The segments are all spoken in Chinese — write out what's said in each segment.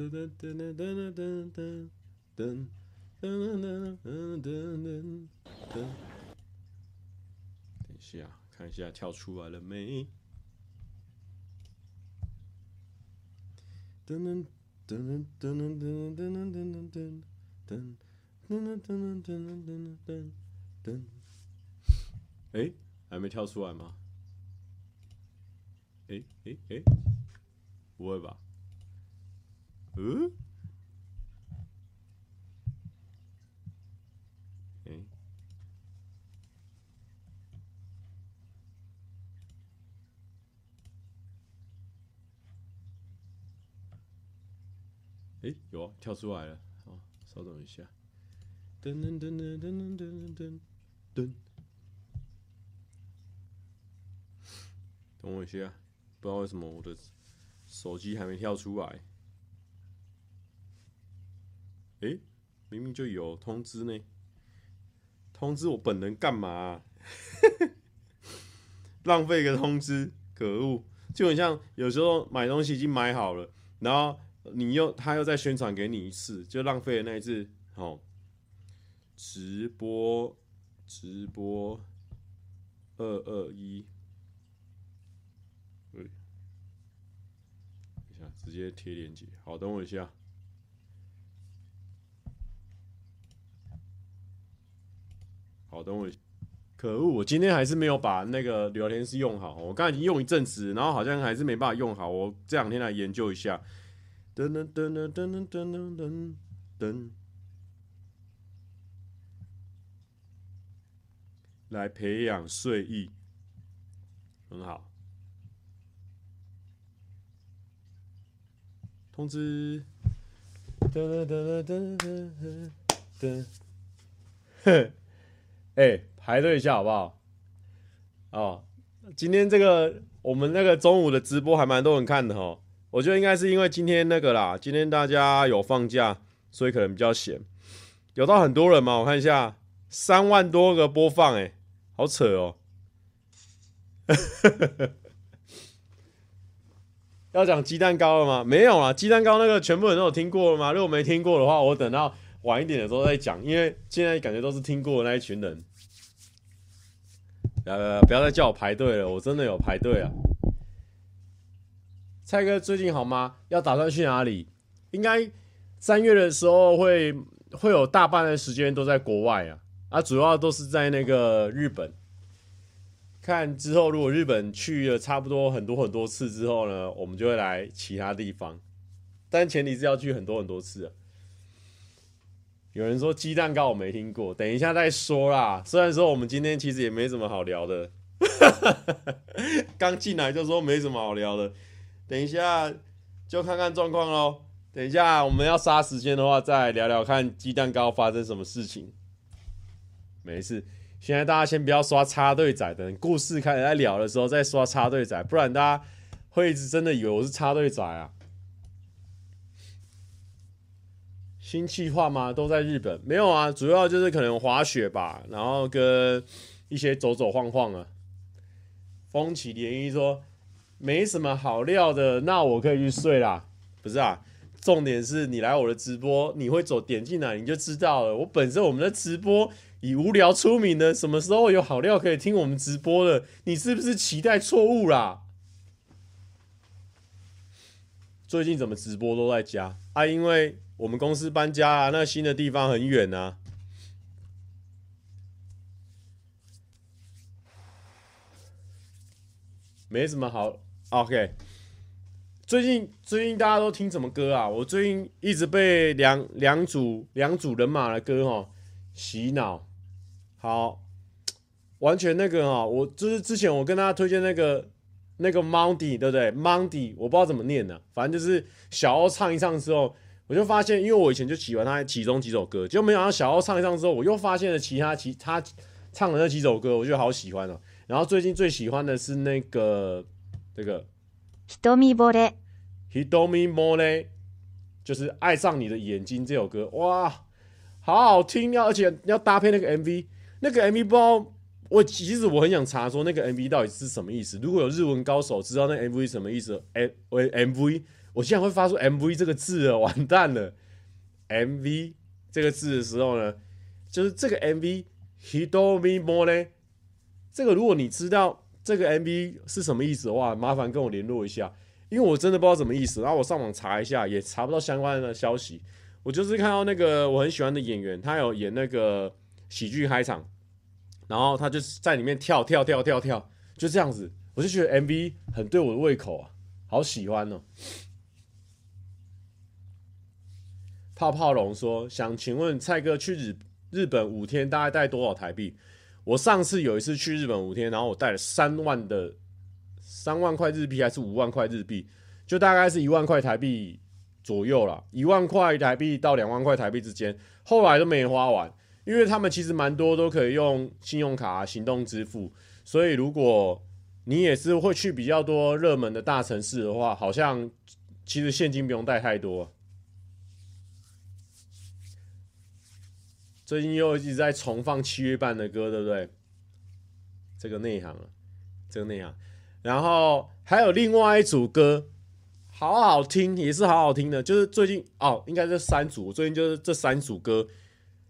噔噔噔噔噔噔噔噔噔噔噔噔噔。等一下，看一下跳出来了没？噔噔噔噔噔噔噔噔噔噔噔噔噔噔噔噔噔。哎，还没跳出来吗？哎哎哎，不会吧？嗯？哎，有啊，跳出来了。好，稍等一下。噔噔噔噔噔噔噔噔。等我一下，不知道为什么我的手机还没跳出来。哎、明明就有通知呢，通知我本人干嘛、啊？浪费个通知，可恶！就很像有时候买东西已经买好了，然后你又他又再宣传给你一次，就浪费了那一次。好，直播直播二二一，对，等一下直接贴链接。好，等我一下。好，等我。可恶，我今天还是没有把那个聊天室用好。我刚才已经用一阵子，然后好像还是没办法用好。我这两天来研究一下。噔噔噔噔噔噔噔噔噔。来培养睡意，很好。通知。噔噔噔噔噔噔。哼。哎、排队一下好不好？哦，今天这个我们那个中午的直播还蛮多人看的哈。我觉得应该是因为今天那个啦，今天大家有放假，所以可能比较闲。有到很多人吗？我看一下，三万多个播放，哎，好扯哦。要讲鸡蛋糕了吗？没有啊，鸡蛋糕那个全部人都有听过了吗？如果没听过的话，我等到。晚一点的时候再讲，因为现在感觉都是听过的那一群人。呃，不要再叫我排队了，我真的有排队啊。蔡哥最近好吗？要打算去哪里？应该三月的时候会会有大半的时间都在国外啊，啊，主要都是在那个日本。看之后，如果日本去了差不多很多很多次之后呢，我们就会来其他地方，但前提是要去很多很多次啊。有人说鸡蛋糕我没听过，等一下再说啦。虽然说我们今天其实也没什么好聊的，刚进来就说没什么好聊的，等一下就看看状况喽。等一下我们要杀时间的话，再聊聊看鸡蛋糕发生什么事情。没事，现在大家先不要刷插队仔，等故事开始在聊的时候再刷插队仔，不然大家会一直真的以为我是插队仔啊。新计划吗？都在日本？没有啊，主要就是可能滑雪吧，然后跟一些走走晃晃啊。风起涟漪说没什么好料的，那我可以去睡啦。不是啊，重点是你来我的直播，你会走点进来你就知道了。我本身我们的直播以无聊出名的，什么时候有好料可以听我们直播的？你是不是期待错误啦？最近怎么直播都在家啊？因为。我们公司搬家啊，那新的地方很远啊，没什么好。OK，最近最近大家都听什么歌啊？我最近一直被两两组两组人马的歌哈洗脑。好，完全那个哈，我就是之前我跟大家推荐那个那个 MONDY 对不对？MONDY 我不知道怎么念呢、反正就是小欧唱一唱之后，我就发现，因为我以前就喜欢他其中几首歌，就没想到小欧唱一唱之后，我又发现了其他其他唱的那几首歌，我觉得好喜欢哦、喔。然后最近最喜欢的是那个这个瞳惚れ瞳惚れ，就是爱上你的眼睛这首歌，哇，好好听呀！而且要搭配那个 MV，那个 MV 不知道。我其实我很想查说那个 MV 到底是什么意思。如果有日文高手知道那 MV 什么意思，M 为 MV，我竟然会发出 MV 这个字了，完蛋了。MV 这个字的时候呢，就是这个 MV Hitomi More，这个如果你知道这个 MV 是什么意思的话，麻烦跟我联络一下，因为我真的不知道什么意思。然后我上网查一下，也查不到相关的消息。我就是看到那个我很喜欢的演员，他有演那个喜剧开场。然后他就是在里面跳跳跳跳跳，就这样子，我就觉得 MV 很对我的胃口啊，好喜欢哦。泡泡龙说：“想请问蔡哥去日日本五天大概带多少台币？我上次有一次去日本五天，然后我带了三万的三万块日币还是五万块日币，就大概是一万块台币左右啦，一万块台币到两万块台币之间，后来都没花完。”因为他们其实蛮多都可以用信用卡、行动支付，所以如果你也是会去比较多热门的大城市的话，好像其实现金不用带太多。最近又一直在重放七月半的歌，对不对？这个内行了，这个内行。然后还有另外一组歌，好好听，也是好好听的，就是最近哦，应该是三组，最近就是这三组歌。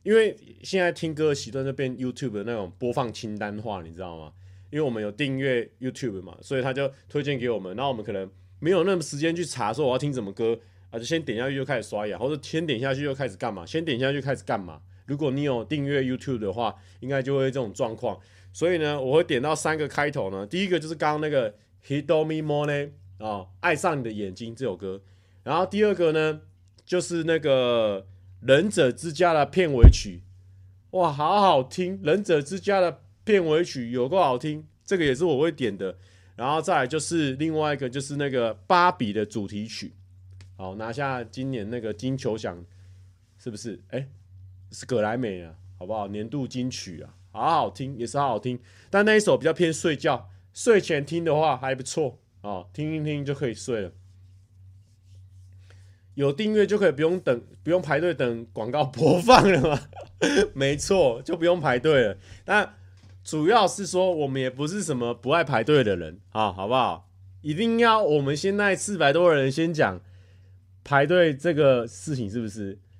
因为现在听歌的习惯就变 YouTube 的那种播放清单化，你知道吗？因为我们有订阅 YouTube 嘛，所以他就推荐给我们。然后我们可能没有那么时间去查说我要听什么歌啊，就先点下去就开始刷牙，或者先点下去就开始干嘛？先点下去开始干嘛？如果你有订阅 YouTube 的话，应该就会这种状况。所以呢，我会点到三个开头呢。第一个就是刚刚那个 Hitomi More 啊，爱上你的眼睛这首歌。然后第二个呢，就是那个。忍者之家的片尾曲，哇，好好听！忍者之家的片尾曲有够好听，这个也是我会点的。然后再来就是另外一个，就是那个芭比的主题曲，好，拿下今年那个金球奖，是不是？哎、是葛莱美啊，好不好？年度金曲啊，好好听，也是好好听。但那一首比较偏睡觉，睡前听的话还不错啊，听一听就可以睡了。有订阅就可以不用等，不用排队等广告播放了吗？没错，就不用排队了。但主要是说，我们也不是什么不爱排队的人啊，好不好？一定要我们现在四百多人先讲排队这个事情，是不是？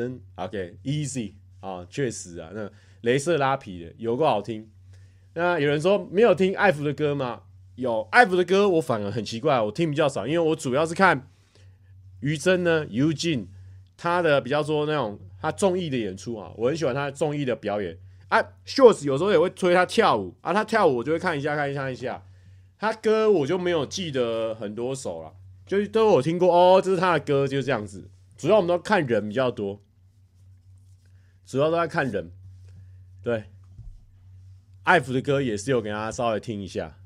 噔。OK，Easy 啊，确实啊，那雷射拉皮的有够好听。那有人说没有听艾芙的歌吗？有艾芙的歌，我反而很奇怪，我听比较少，因为我主要是看。于真呢，Eugene，他的比较说那种他综艺的演出啊，我很喜欢他综艺的表演啊。Shorts 有时候也会推他跳舞啊，他跳舞我就会看一下看一下看一下。他歌我就没有记得很多首了，就都有听过哦，这是他的歌，就是这样子。主要我们都看人比较多，主要都在看人。对，艾芙的歌也是有给大家稍微听一下，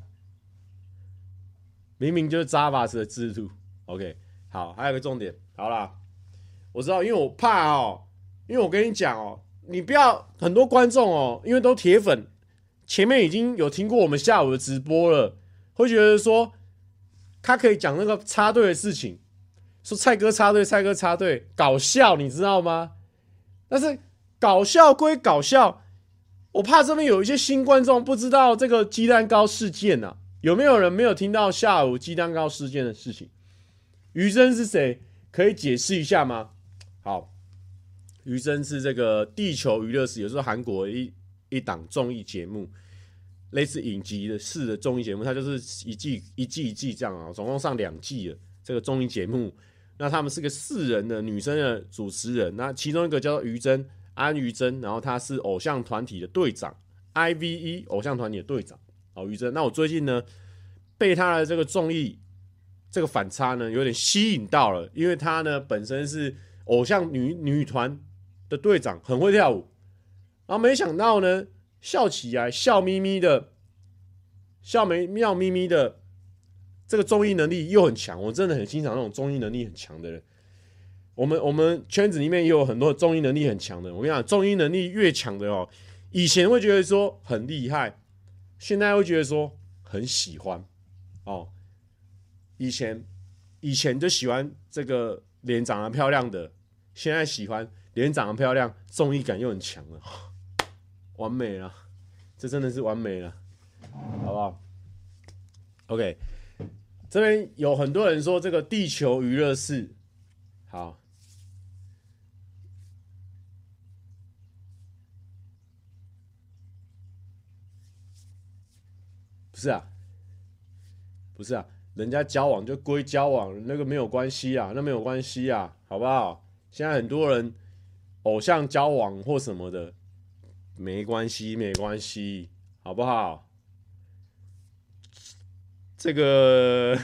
明明就是 Zavas 的制度，OK。好，还有个重点，好啦，我知道，因为我怕哦，因为我跟你讲哦，你不要很多观众哦，因为都铁粉，前面已经有听过我们下午的直播了，会觉得说他可以讲那个插队的事情，说蔡哥插队，蔡哥插队，搞笑，你知道吗？但是搞笑归搞笑，我怕这边有一些新观众不知道这个鸡蛋糕事件呐、有没有人没有听到下午鸡蛋糕事件的事情？于真是谁？可以解释一下吗？好，于真是这个地球娱乐室，也是韩国一一档综艺节目。类似影集的式的综艺节目，它就是一季一季一季这样啊，总共上两季的。这个综艺节目，那他们是个四人的女生的主持人，那其中一个叫做于真，安于真，然后她是偶像团体的队长，IVE 偶像团体的队长，哦，于真。那我最近呢，被她的这个综艺这个反差呢，有点吸引到了，因为她呢本身是偶像女女团的队长，很会跳舞，然后没想到呢。笑起来笑眯眯的，笑没笑眯眯的，这个综艺能力又很强，我真的很欣赏那种综艺能力很强的人。我们我们圈子里面也有很多综艺能力很强的。我跟你讲，综艺能力越强的哦，以前会觉得说很厉害，现在会觉得说很喜欢哦。以前以前就喜欢这个脸长得漂亮的，现在喜欢脸长得漂亮，综艺感又很强了。完美了，这真的是完美了，好不好？OK，这边有很多人说这个地球娱乐室，好，是啊，不是啊，人家交往就归交往，那个没有关系啊，那没有关系啊，好不好？现在很多人偶像交往或什么的。没关系，没关系，好不好？这个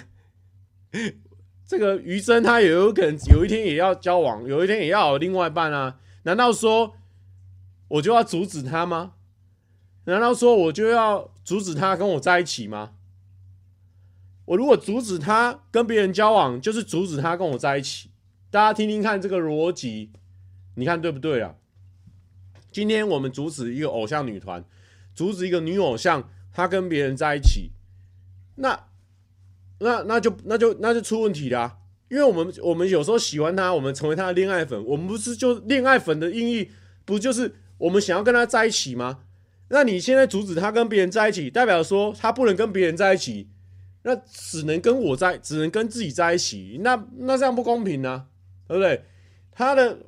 这个余生他也有可能有一天也要交往，有一天也要有另外一半啊？难道说我就要阻止他吗？难道说我就要阻止他跟我在一起吗？我如果阻止他跟别人交往，就是阻止他跟我在一起。大家听听看这个逻辑，你看对不对啊？今天我们阻止一个偶像女团，阻止一个女偶像，她跟别人在一起，那那那就那就那就出问题啦、啊。因为我们我们有时候喜欢她，我们成为她的恋爱粉，我们不是就恋爱粉的意义，不就是我们想要跟她在一起吗？那你现在阻止他跟别人在一起，代表说他不能跟别人在一起，那只能跟我在，只能跟自己在一起，那那这样不公平啊，对不对？他的。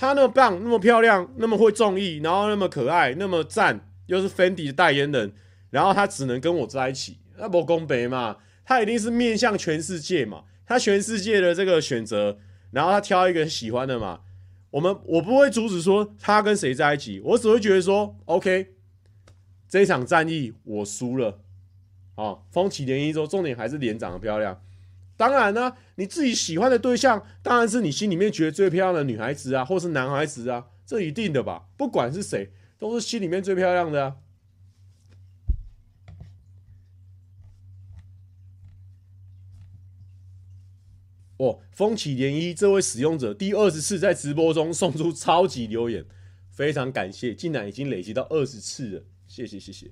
他那么棒，那么漂亮，那么会中意，然后那么可爱，那么赞，又是 Fendi 的代言人，然后他只能跟我在一起，那不公平嘛？他一定是面向全世界嘛？他全世界的这个选择，然后他挑一个喜欢的嘛？我们我不会阻止说他跟谁在一起，我只会觉得说，OK，这场战役我输了，啊，风起涟漪之后，重点还是脸长得漂亮。当然呢、你自己喜欢的对象当然是你心里面觉得最漂亮的女孩子啊，或是男孩子啊，这一定的吧？不管是谁，都是心里面最漂亮的啊。哦，风起涟漪这位使用者第二十次在直播中送出超级留言，非常感谢，竟然已经累积到二十次了，谢谢谢谢。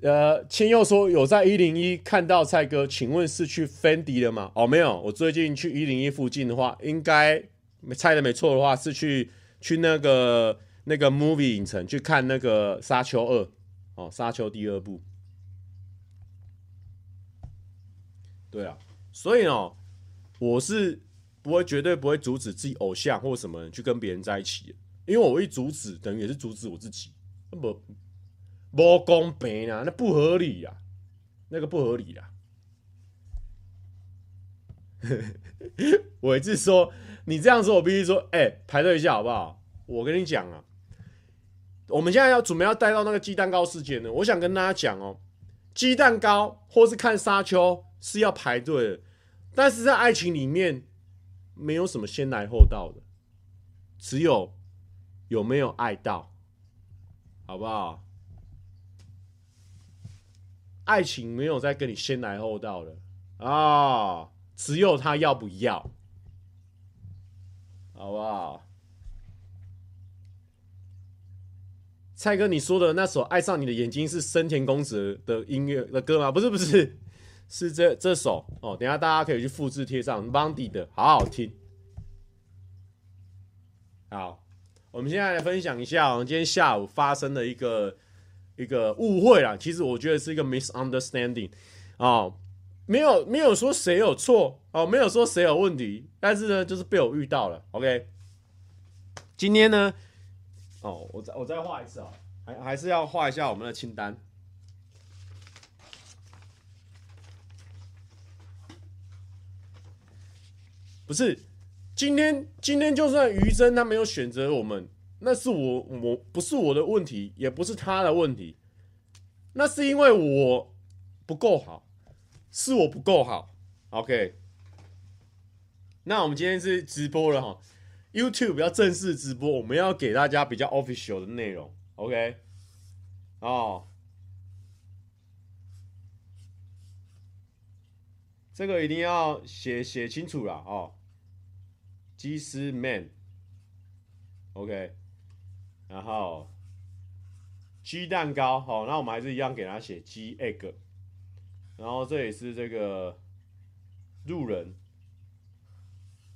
呃，千佑说有在一零一看到蔡哥，请问是去 Fendi 了吗？哦，没有，我最近去一零一附近的话，应该猜的没错的话，是去去那个那个 Movie 影城去看那个《沙丘二》哦，《沙丘》第二部。对啊，所以哦，我是不会绝对不会阻止自己偶像或什么人去跟别人在一起，因为我一阻止，等于也是阻止我自己，不。不公平啊，那不合理呀，那个不合理呀。我一直说你这样说，我必须说，哎，排队一下好不好？我跟你讲啊，我们现在要准备要带到那个鸡蛋糕事件呢。我想跟大家讲哦，鸡蛋糕或是看沙丘是要排队的，但是在爱情里面没有什么先来后到的，只有有没有爱到，好不好？爱情没有再跟你先来后到的啊、只有他要不要，好不好？蔡哥，你说的那首《爱上你的眼睛》是深田恭子的音乐的歌吗？不是，不是，是这这首哦。等下大家可以去复制贴上 Mandy 的，好好听。好，我们现在来分享一下我们今天下午发生的一个。一个误会啦，其实我觉得是一个 misunderstanding 哦，没有没有说谁有错哦，没有说谁有问题，但是呢，就是被我遇到了。OK，今天呢，哦，我再我再画一次啊，还还是要画一下我们的清单。不是，今天今天就算于真他没有选择我们，那是我我不是我的问题，也不是他的问题，那是因为我不够好，是我不够好。OK，那我们今天是直播了哈，YouTube 要正式直播，我们要给大家比较 official 的内容。OK，哦，这个一定要写写清楚了哦。鸡丝面，OK，然后鸡蛋糕，好，那我们还是一样给他写鸡 egg，然后这里是这个路人，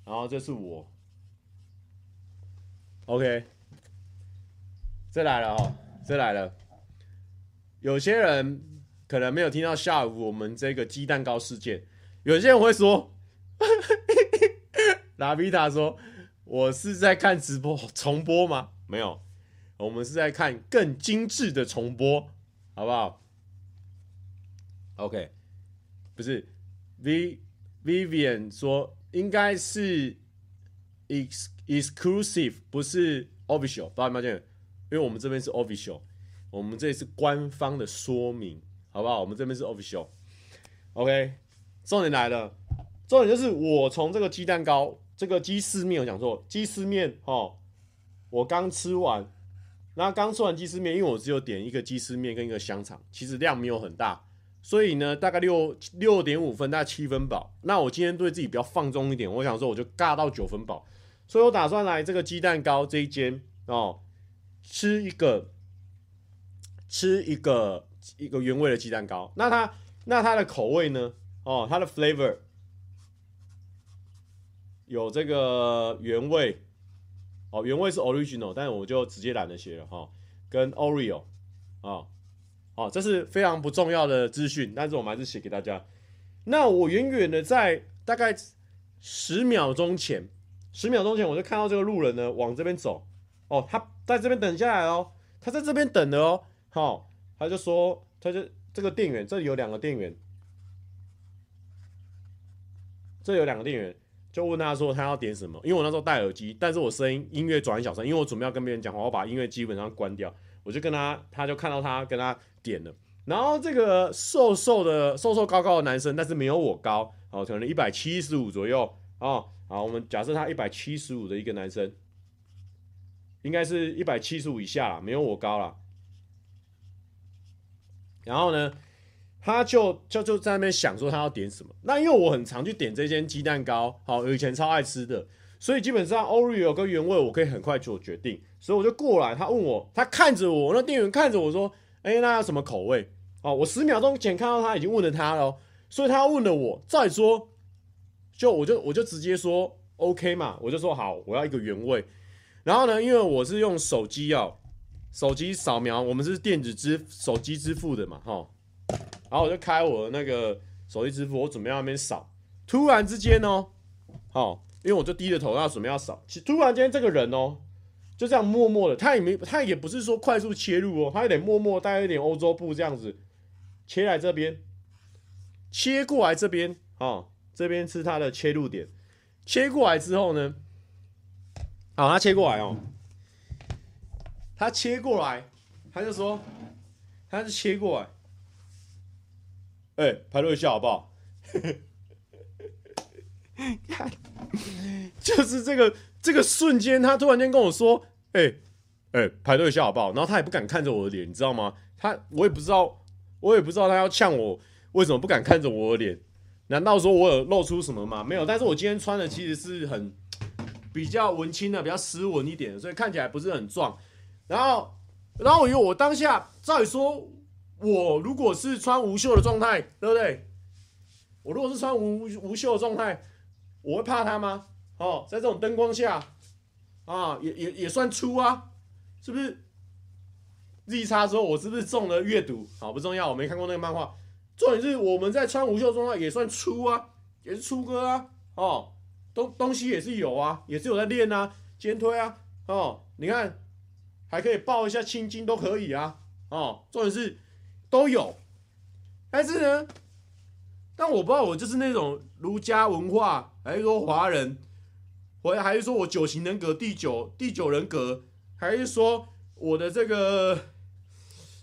然后这是我，OK，这来了哦，这来了，有些人可能没有听到下午我们这个鸡蛋糕事件，有些人会说。拉比塔说：“我是在看直播重播吗？没有，我们是在看更精致的重播，好不好？OK，不是 V Vivian 说应该是 ex exclusive，不是 official，发现没发现？因为我们这边是 official，我们这里是官方的说明，好不好？我们这边是 official。OK，重点来了，重点就是我从这个鸡蛋糕。”这个鸡丝面我讲错，鸡丝面哦，我刚吃完，那刚吃完鸡丝面，因为我只有点一个鸡丝面跟一个香肠，其实量没有很大，所以呢，大概六六点五分，大概七分饱。那我今天对自己比较放纵一点，我想说我就尬到九分饱，所以我打算来这个鸡蛋糕这一间哦，吃一个吃一个一个原味的鸡蛋糕。那它那它的口味呢？哦，它的 flavor。有这个原味哦，原味是 original，但我就直接懒得写了哈。跟 Oreo 啊，哦，这是非常不重要的资讯，但是我们还是写给大家。那我远远的在大概十秒钟前，十秒钟前我就看到这个路人呢往这边走，哦，他在这边等下来哦，他在这边等的哦，好，他就说，他就这个店员，这里有两个店员，这有两个店员。就问他说他要点什么，因为我那时候戴耳机，但是我声音音乐转很小声，因为我准备要跟别人讲话，我把音乐基本上关掉，我就跟他，他就看到他跟他点了，然后这个瘦瘦的、瘦瘦高高的男生，但是没有我高，哦，可能一百七十五左右，哦，好，我们假设他一百七十五的一个男生，应该是一百七十五以下啦，没有我高啦。然后呢？他就就就在那边想说他要点什么，那因为我很常去点这间鸡蛋糕，好，我以前超爱吃的，所以基本上 Oreo 跟原味我可以很快做决定，所以我就过来，他问我，他看着我，那店员看着我说，哎、那要什么口味？哦，我十秒钟前看到他已经问了他了，所以他问了我，再说，就我就我就直接说 OK 嘛，我就说好，我要一个原味，然后呢，因为我是用手机哦，手机扫描，我们是电子支手机支付的嘛，哈。然后我就开我的那个手机支付，我准备要那边扫，突然之间哦，好，因为我就低着头要准备要扫，突然间这个人哦，就这样默默的，他也没，他也不是说快速切入哦，他有点默默带一点欧洲步这样子，切来这边，切过来这边，哦，这边是他的切入点，切过来之后呢，好，他切过来哦，他切过来，他就说，他是切过来。哎、欸，排队一下好不好？看，就是这个这个瞬间，他突然间跟我说：“哎、欸，哎、欸，排队一下好不好？”然后他也不敢看着我的脸，你知道吗？他我也不知道，我也不知道他要呛我，为什么不敢看着我的脸？难道说我有露出什么吗？没有，但是我今天穿的其实是很比较文青的，比较斯文一点的，所以看起来不是很壮。然后，然后我以为我当下照理说。我如果是穿无袖的状态，对不对？我如果是穿无无袖的状态，我会怕他吗？哦，在这种灯光下，啊，也也也算粗啊，是不是？Z 叉之后，我是不是中了阅读？好，不重要，我没看过那个漫画。重点是我们在穿无袖状态也算粗啊，也是粗哥啊，哦，东东西也是有啊，也是有在练啊，肩推啊，哦，你看。还可以抱一下青筋都可以啊。哦，重点是都有，但是呢，但我不知道我就是那种儒家文化，还是说华人，我还是说我九型人格第九第九人格，还是说我的这个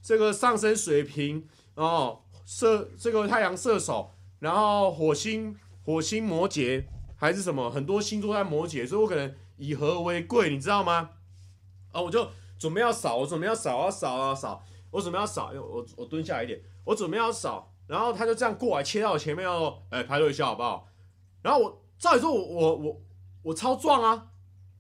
这个上升水平哦，射这个太阳射手，然后火星火星摩羯，还是什么很多星座在摩羯，所以我可能以和为贵，你知道吗？啊，我就准备要扫，我准备要扫啊扫啊扫。我准备要扫，因为我我蹲下来一点，我准备要扫，然后他就这样过来切到我前面，要哎排队一下好不好？然后我照理说我我我我超壮啊，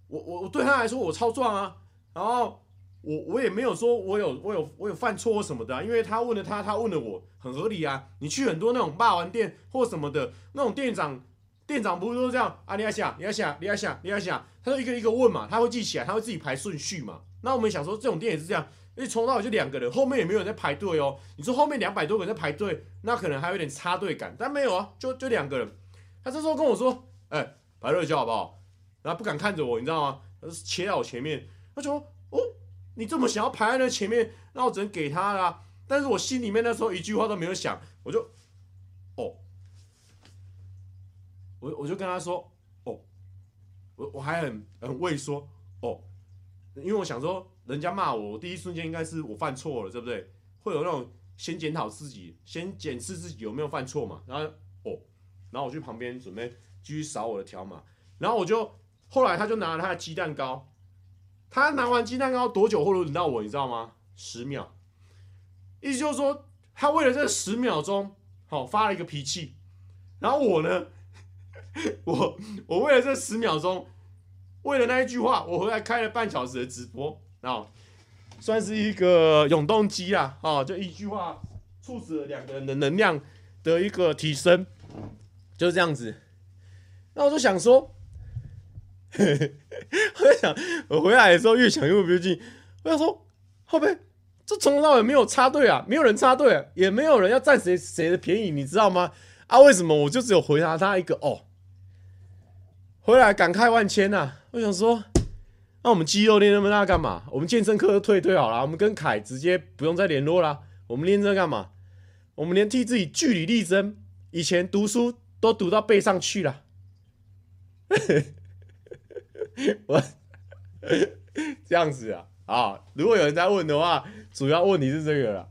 我我我对他来说我超壮啊，然后我我也没有说我有我有我有犯错或什么的啊，因为他问了他，他问了我，很合理啊。你去很多那种霸王店或什么的那种店长，店长不是都这样啊？你要想，你要想，你要想，你要想，他就一个一个问嘛，他会记起来，他会自己排顺序嘛。那我们想说这种店也是这样。一冲到就两个人，后面也没有人在排队哦。你说后面两百多个人在排队，那可能还有点插队感，但没有啊，就就两个人。他这时候跟我说：“哎、欸，排队一下好不好？”然后不敢看着我，你知道吗？他是切到我前面，他说：“哦，你这么想要排在那前面，那我只能给他啦。”但是我心里面那时候一句话都没有想，我就哦，我我就跟他说：“哦，我我还很很畏缩哦，因为我想说。”人家骂我，我第一瞬间应该是我犯错了，对不对？会有那种先检讨自己，先检视自己有没有犯错嘛。然后哦，然后我去旁边准备继续扫我的条码。然后我就后来他就拿了他的鸡蛋糕，他拿完鸡蛋糕多久后轮到我？你知道吗？十秒。意思就是说，他为了这十秒钟，好发了一个脾气。然后我呢，我我为了这十秒钟，为了那一句话，我回来开了半小时的直播。哦，算是一个永动机啊！哦，就一句话促使了两个人的能量的一个提升，就是这样子。那我就想说，我在想，我回来的时候越想越不对劲。我想说，后面这从头到尾没有插队啊，没有人插队啊，也没有人要占谁谁的便宜，你知道吗？啊，为什么我就只有回答他一个哦？回来感慨万千呐、啊！我想说。那我们肌肉练那么大干嘛？我们健身课都退退好了，我们跟凯直接不用再联络了。我们练这干嘛？我们连替自己据理力争，以前读书都读到背上去了。我 这样子啊啊！如果有人在问的话，主要问题是这个了。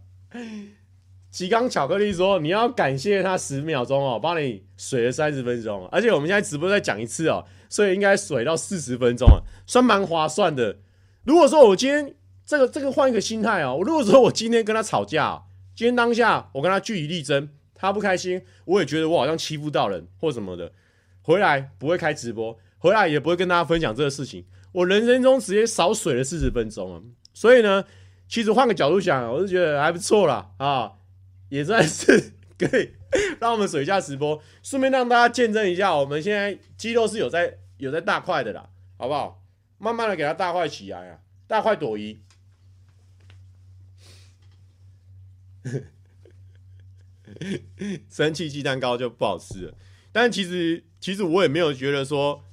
吉冈巧克力说：“你要感谢他十秒钟哦，帮你水了三十分钟，而且我们现在直播再讲一次哦。”所以应该水到四十分钟啊，算蛮划算的。如果说我今天这个这个换一个心态啊，我如果说我今天跟他吵架，今天当下我跟他据理力争，他不开心，我也觉得我好像欺负到人或什么的，回来不会开直播，回来也不会跟大家分享这个事情。我人生中直接少水了四十分钟啊。所以呢，其实换个角度想，我是觉得还不错啦啊，也算是可以让我们水下直播，顺便让大家见证一下我们现在肌肉是有在。有在大块的啦，好不好？慢慢的给它大块起来啊，大块朵颐。生气鸡蛋糕就不好吃了，但其实其实我也没有觉得说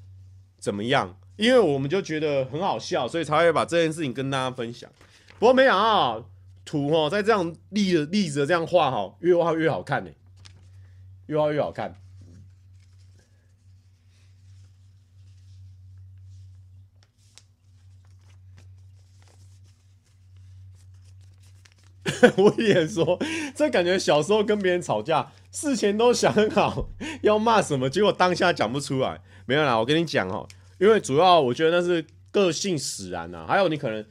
怎么样，因为我们就觉得很好笑，所以才会把这件事情跟大家分享。不过没想到图哦，在这样立着立着这样画哈，越画越好看呢，越画越好看。我也说，这感觉小时候跟别人吵架，事前都想好 要骂什么，结果当下讲不出来。没有啦，我跟你讲哦，因为主要我觉得那是个性使然呐，还有你可能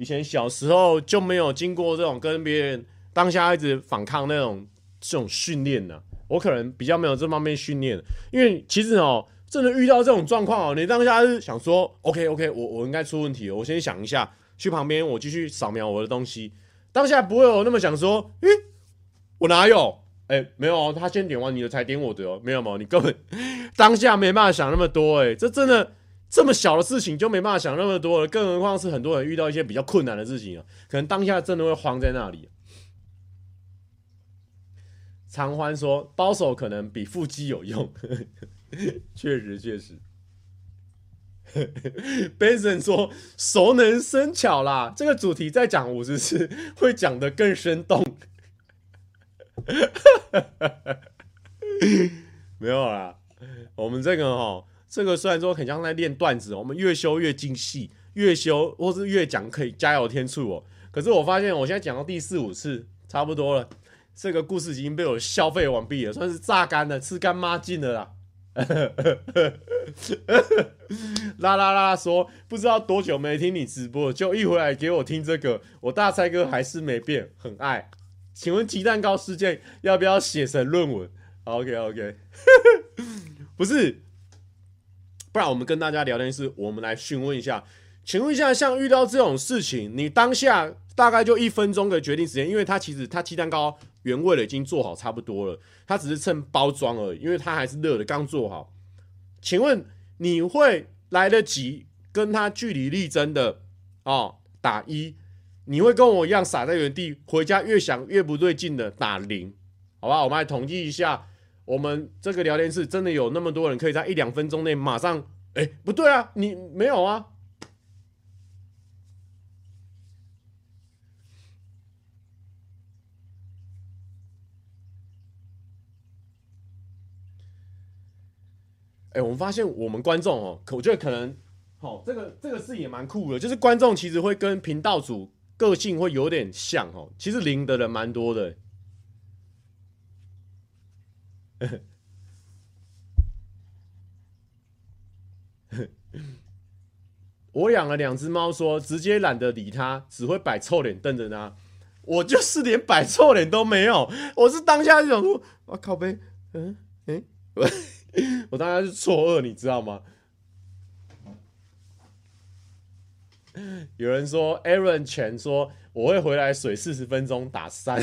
以前小时候就没有经过这种跟别人当下一直反抗那种这种训练呢。我可能比较没有这方面训练，因为其实哦，真的遇到这种状况哦，你当下是想说，OK OK，我我应该出问题了，我先想一下，去旁边我继续扫描我的东西。当下不会有那么想说，诶，我哪有？诶，没有哦，他先点完你的才点我的哦，没有吗？你根本 当下没办法想那么多，诶，这真的这么小的事情就没办法想那么多了，更何况是很多人遇到一些比较困难的事情啊，可能当下真的会慌在那里。常欢说，包手可能比腹肌有用，确实确实。Benson 说熟能生巧啦，这个主题再讲五十次会讲得更生动。没有啦，我们这个齁，这个虽然说很像在练段子，我们越修越精细，越修或是越讲可以加油添醋哦。可是我发现我现在讲到第四五次，差不多了，这个故事已经被我消费完毕了，算是榨干了，吃干抹净了啦。啦啦啦说不知道多久没听你直播，就一回来给我听这个，我大蔡哥还是没变，很爱。请问鸡蛋糕事件要不要写成论文？OK OK，不是，不然我们跟大家聊天室，我们来询问一下，请问一下，像遇到这种事情，你当下大概就一分钟的决定时间，因为它其实它鸡蛋糕原味的已经做好差不多了，它只是趁包装而已，因为它还是热的，刚做好。请问你会来得及跟他据理力争的哦？打一。你会跟我一样傻在原地，回家越想越不对劲的打零，好吧？我们来统计一下，我们这个聊天室真的有那么多人可以在一两分钟内马上？哎，不对啊，你没有啊？哎，我们发现我们观众哦，可我觉得可能，好，这个这个事也蛮酷的，就是观众其实会跟频道主。个性会有点像哦，其实零的人蛮多的。我养了两只猫，说直接懒得理它，只会摆臭脸瞪着它。我就是连摆臭脸都没有，我是当下就想说，我靠呗，嗯嗯，我当下是错愕，你知道吗？有人说，Aaron 全说我会回来水四十分钟打三。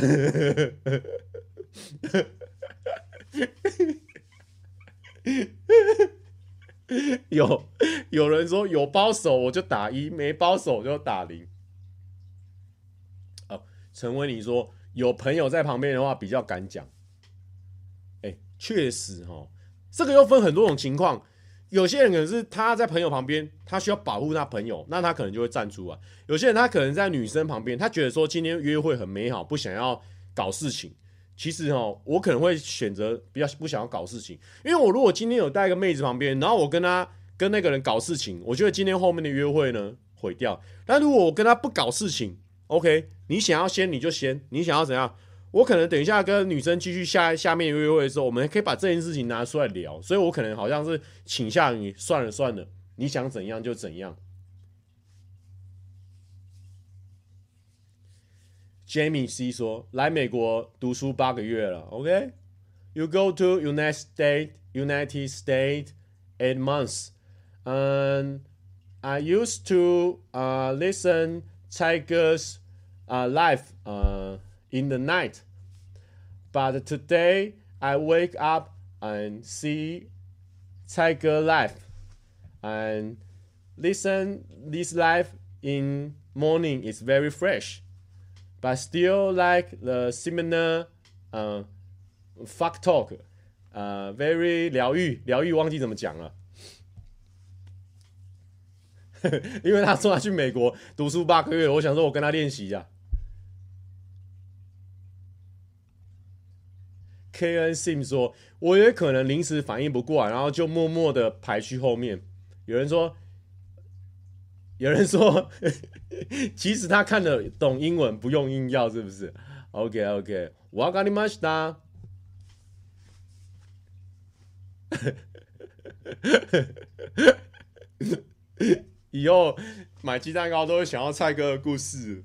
有有人说有包手我就打一，没包手我就打零。哦，陈威你说有朋友在旁边的话比较敢讲。哎，确实哈，这个又分很多种情况。有些人可能是他在朋友旁边，他需要保护他朋友，那他可能就会站出来。有些人他可能在女生旁边，他觉得说今天约会很美好，不想要搞事情。其实哦，我可能会选择比较不想要搞事情，因为我如果今天有带一个妹子旁边，然后我跟她跟那个人搞事情，我觉得今天后面的约会呢毁掉。但如果我跟他不搞事情，OK，你想要先你就先，你想要怎样？我可能等一下跟女生继续下下面约会的时候，我们可以把这件事情拿出来聊，所以我可能好像是倾向于算了算了，你想怎样就怎样。Jamie C 说：“来美国读书八个月了，OK？You go to United States, United States eight months, and I used to uh listen Tiger's uh live uh in the night.” But today I wake up and see Tiger live and listen this live in morning is very fresh, But still like the similar uh fuck talk, uh very 疗愈疗愈忘记怎么讲了，因为他说他去美国读书八个月，我想说我跟他练习一下。K N Sim 说：“我也可能临时反应不过来，然后就默默的排去后面。”有人说：“有人说，其实他看得懂英文，不用硬要，是不是？”OK OK，わかりました。以后买鸡蛋糕都会想要蔡哥的故事。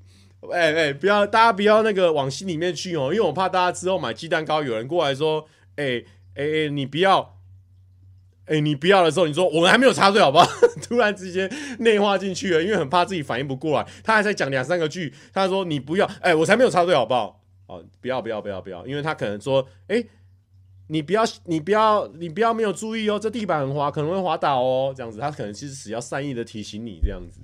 哎哎、欸欸，不要，大家不要那个往心里面去哦，因为我怕大家之后买鸡蛋糕，有人过来说，哎哎哎，你不要， 哎、你不要的时候，你说我们还没有插队，好不好？突然之间内化进去了，因为很怕自己反应不过来，他还在讲两三个句，他说你不要，哎、我才没有插队，好不好？哦，不要不要不要不要，因为他可能说，哎、你不要你不要你不要没有注意哦，这地板很滑，可能会滑倒哦，这样子，他可能其实只要善意的提醒你这样子。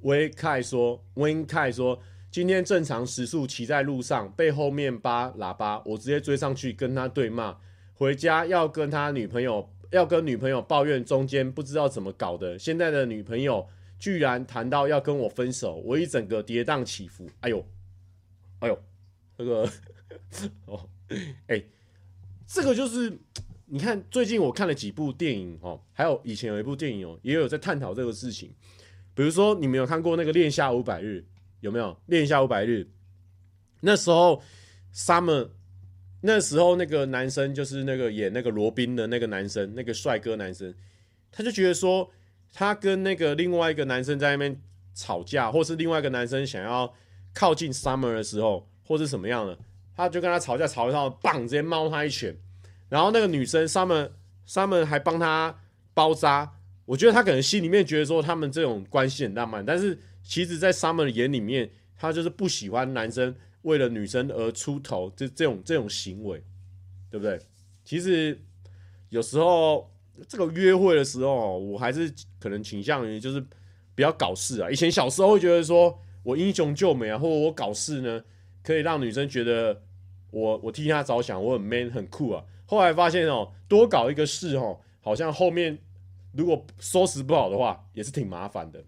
温凯说：“温凯说，今天正常时速骑在路上，被后面扒喇叭，我直接追上去跟他对骂。回家要跟他女朋友要跟女朋友抱怨，中间不知道怎么搞的，现在的女朋友居然谈到要跟我分手，我一整个跌宕起伏。哎呦，哎呦，这个哦，哎，这个就是你看，最近我看了几部电影哦，还有以前有一部电影哦，也有在探讨这个事情。比如说，你们有看过那个《恋夏五百日》？有没有《练一下五百日》？那时候，Summer，那时候那个男生就是那个演那个罗宾的那个男生，那个帅哥男生，他就觉得说，他跟那个另外一个男生在那边吵架，或是另外一个男生想要靠近 Summer 的时候，或是什么样的，他就跟他吵架，吵一吵，棒，直接猫他一拳，然后那个女生 Summer，Summer 还帮他包扎。我觉得他可能心里面觉得说他们这种关系很浪漫，但是其实，在 Summer 的眼里面，他就是不喜欢男生为了女生而出头，这这种这种行为，对不对？其实有时候这个约会的时候，我还是可能倾向于就是比较搞事啊。以前小时候会觉得说我英雄救美啊，或者我搞事呢，可以让女生觉得我我替她着想，我很 man 很酷啊。后来发现哦，多搞一个事哦，好像后面。如果收拾不好的话，也是挺麻烦的。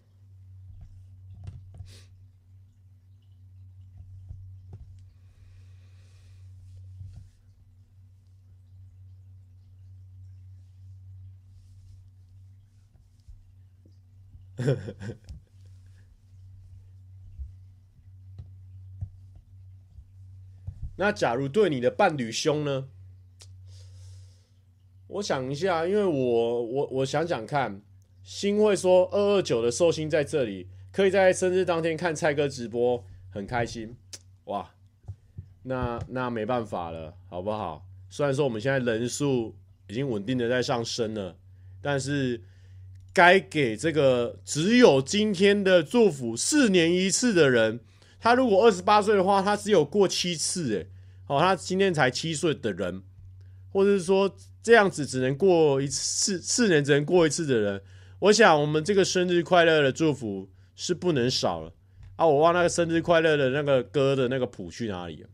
那假如对你的伴侣凶呢？我想一下，因为我我我想想看，星会说二二九的寿星在这里，可以在生日当天看蔡哥直播，很开心，哇，那那没办法了，好不好？虽然说我们现在人数已经稳定的在上升了，但是该给这个只有今天的祝福四年一次的人，他如果二十八岁的话，他只有过七次，诶，好，他今天才七岁的人，或者是说。这样子只能过一次，四年只能过一次的人，我想我们这个生日快乐的祝福是不能少了啊！我忘那个生日快乐的那个歌的那个谱去哪里了？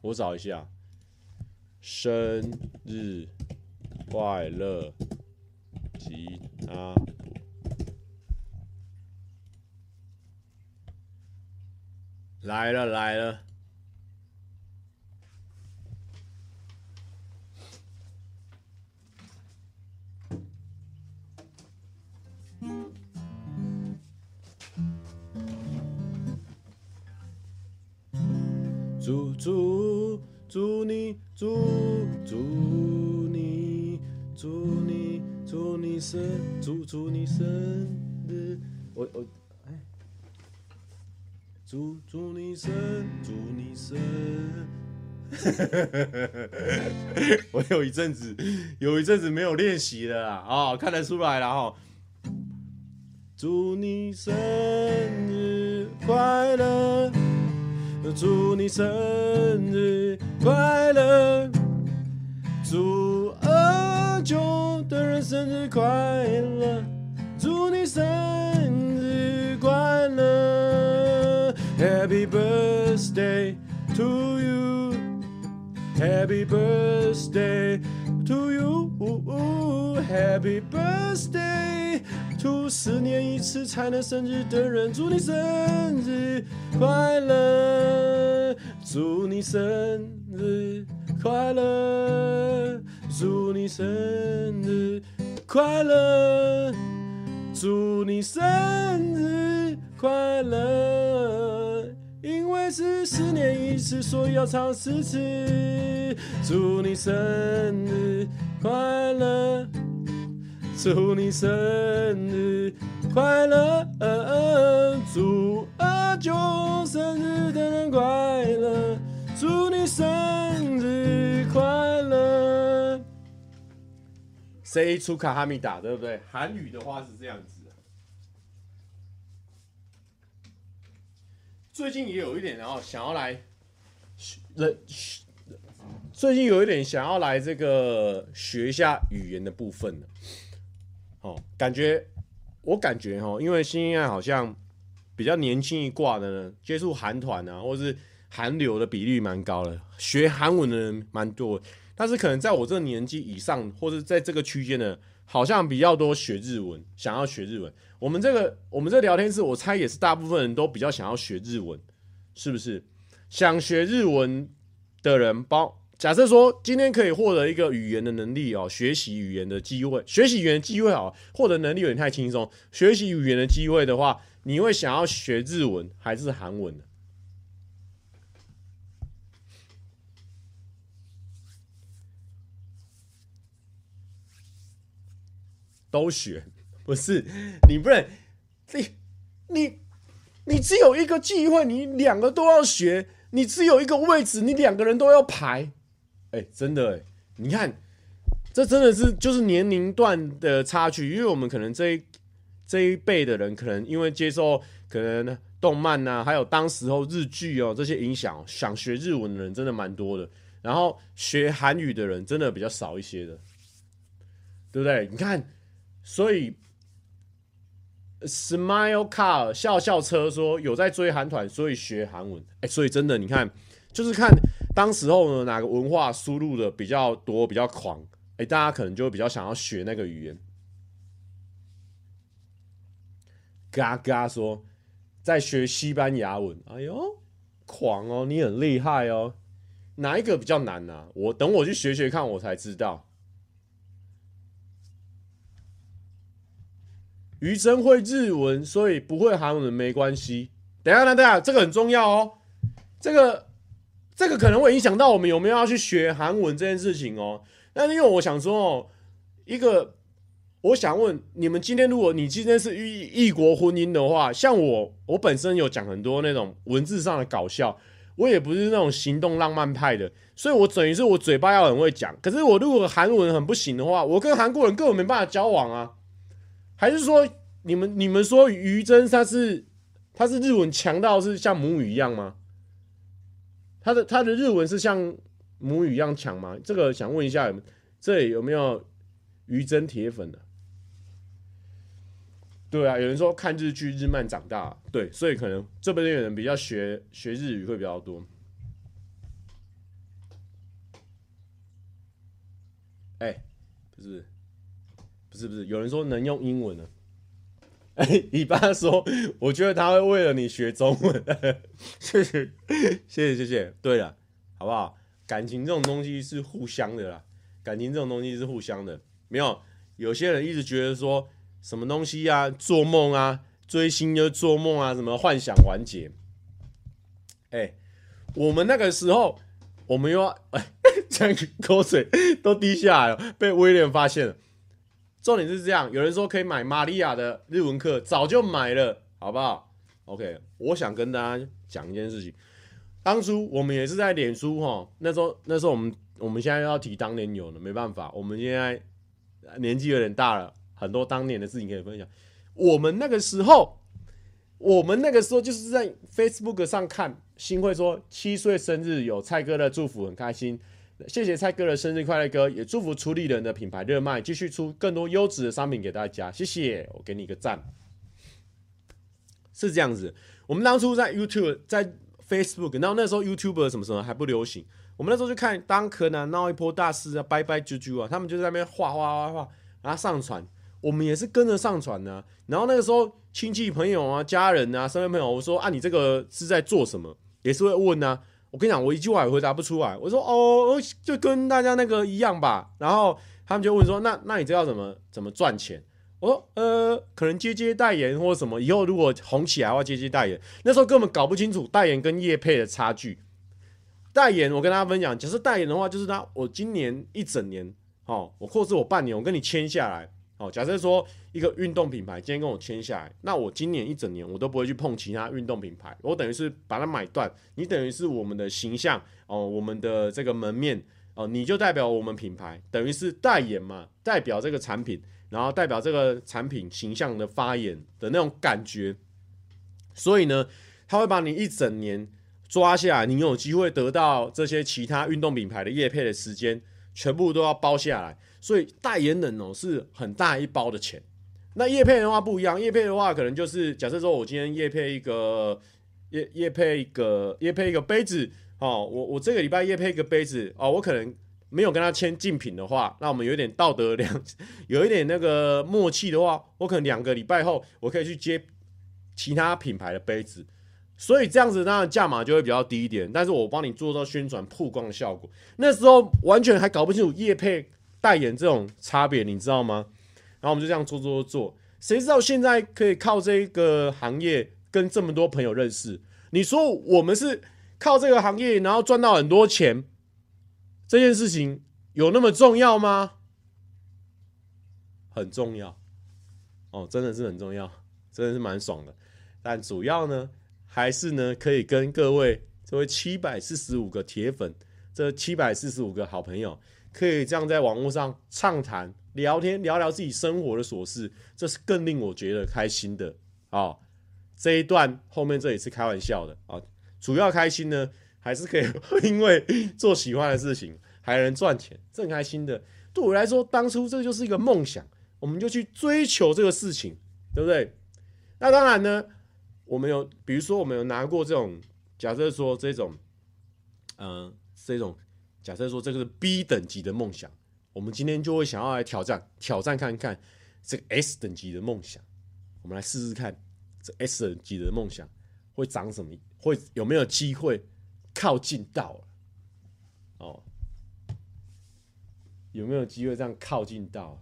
我找一下，生日快乐。吉他。来了来了。祝祝祝你祝祝祝你祝你生祝祝你生日，我我哎，祝祝你生祝你生，我有一阵子有一阵子没有练习了啦啊，看得出来了哈。祝你生日快乐。祝你生日快乐，祝二九的人生日快乐，祝你生日快乐，Happy birthday to you，Happy birthday to you，Happy birthday。to 四年一次才能生日的人，祝你生日快乐！祝你生日快乐！祝你生日快乐！祝你生日快乐！因为是十年一次，所以要唱四次。祝你生日快乐！祝你生日快乐！祝阿九生日的人快乐！祝你生日快乐！谁出卡哈密达，对不对？韩语的话是这样子。最近也有一点，然后想要来人，最近有一点想要来这个学一下语言的部分。哦，感觉我感觉哈，因为现在好像比较年轻一挂的呢，接触韩团啊，或是韩流的比例蛮高的，学韩文的人蛮多。但是可能在我这个年纪以上，或者在这个区间呢，好像比较多学日文，想要学日文。我们这个我们这聊天室，我猜也是大部分人都比较想要学日文，是不是？想学日文的人包。假设说今天可以获得一个语言的能力哦，学习语言的机会，学习语言机会好，获得能力有点太轻松。学习语言的机会的话，你会想要学日文还是韩文呢？都学，不是？你不能，你你你只有一个机会，你两个都要学，你只有一个位置，你两个人都要排。哎、真的哎，你看，这真的是就是年龄段的差距，因为我们可能这一这一辈的人，可能因为接受可能动漫呐、啊，还有当时候日剧哦这些影响，想学日文的人真的蛮多的，然后学韩语的人真的比较少一些的，对不对？你看，所以 Smile Car 笑笑车说有在追韩团，所以学韩文。哎，所以真的，你看，就是看。当时候呢，哪个文化输入的比较多、比较狂？哎，大家可能就比较想要学那个语言。嘎嘎说在学西班牙文，哎呦，狂哦，你很厉害哦。哪一个比较难啊？我等我去学学看，我才知道。于真会日文，所以不会韩文没关系。等下，等下，这个很重要哦，这个。这个可能会影响到我们有没有要去学韩文这件事情哦。但是因为我想说哦，一个我想问你们，今天如果你今天是异异国婚姻的话，像我，我本身有讲很多那种文字上的搞笑，我也不是那种行动浪漫派的，所以我等于是我嘴巴要很会讲。可是我如果韩文很不行的话，我跟韩国人根本没办法交往啊。还是说你们你们说于真他是他是日文强到是像母语一样吗？他的他的日文是像母语一样强吗？这个想问一下，这里有没有于真铁粉的？对啊，有人说看日剧日漫长大，对，所以可能这边的人比较学学日语会比较多。哎、不是，不是不是，有人说能用英文呢？哎，你爸说，我觉得他会为了你学中文，谢谢，谢谢，谢谢。对了，好不好？感情这种东西是互相的啦，感情这种东西是互相的。没有，有些人一直觉得说什么东西啊，做梦啊，追星就做梦啊，什么幻想环节。哎，我们那个时候，我们又要哎，这样口水都滴下来了，被威廉发现了。重点是这样，有人说可以买玛利亚的日文课，早就买了，好不好？OK，我想跟大家讲一件事情。当初我们也是在脸书哈，那时候那时候我们我们现在要提当年有的，没办法，我们现在年纪有点大了，很多当年的事情可以分享。我们那个时候，我们那个时候就是在 Facebook 上看，新会说七岁生日有蔡哥的祝福，很开心。谢谢蔡哥的生日快乐歌，也祝福出力人的品牌热卖，继续出更多优质的商品给大家。谢谢，我给你一个赞。是这样子，我们当初在 YouTube、在 Facebook，然后那时候 YouTuber 什么什么还不流行，我们那时候就看当柯南闹一波大事啊，拜拜啾啾啊，他们就在那边画画画画，然后上传，我们也是跟着上传呢、然后那个时候亲戚朋友啊、家人啊、身边朋友，我说啊，你这个是在做什么？也是会问呢、我跟你讲，我一句话也回答不出来。我说哦，就跟大家那个一样吧。然后他们就问说，那那你这要怎么怎么赚钱？我说呃，可能接接代言或者什么。以后如果红起来的话，接接代言。那时候根本搞不清楚代言跟业配的差距。代言，我跟大家分享，假设代言的话，就是他我今年一整年，哦，我或是我半年，我跟你签下来。哦，假设说一个运动品牌今天跟我签下来，那我今年一整年我都不会去碰其他运动品牌，我等于是把它买断。你等于是我们的形象哦，我们的这个门面哦，你就代表我们品牌，等于是代言嘛，代表这个产品，然后代表这个产品形象的发言的那种感觉。所以呢，他会把你一整年抓下来，你有机会得到这些其他运动品牌的业配的时间，全部都要包下来。所以代言人哦是很大一包的钱，那叶配的话不一样，叶配的话可能就是假设说我今天叶配一个叶叶配一个叶配一个杯子哦，我我这个礼拜叶配一个杯子哦，我可能没有跟他签竞品的话，那我们有点道德良，有一点那个默契的话，我可能两个礼拜后我可以去接其他品牌的杯子，所以这样子当然价码就会比较低一点，但是我帮你做到宣传曝光的效果，那时候完全还搞不清楚叶配代言这种差别，你知道吗？然后我们就这样做做做做，谁知道现在可以靠这个行业跟这么多朋友认识？你说我们是靠这个行业然后赚到很多钱，这件事情有那么重要吗？很重要哦，真的是很重要，真的是蛮爽的。但主要呢，还是呢可以跟各位这位七百四十五个铁粉，这七百四十五个好朋友，可以这样在网络上畅谈。聊天聊聊自己生活的琐事，这是更令我觉得开心的啊、哦！这一段后面这里是开玩笑的啊、哦，主要开心呢还是可以 因为做喜欢的事情还能赚钱，这很开心的。对我来说，当初这就是一个梦想，我们就去追求这个事情，对不对？那当然呢，我们有比如说我们有拿过这种，假设说这种，嗯、这种假设说这个是 B 等级的梦想。我们今天就会想要来挑战，挑战看看这个 S 等级的梦想。我们来试试看，这 S 等级的梦想会长什么？会有没有机会靠近到？哦，有没有机会这样靠近到？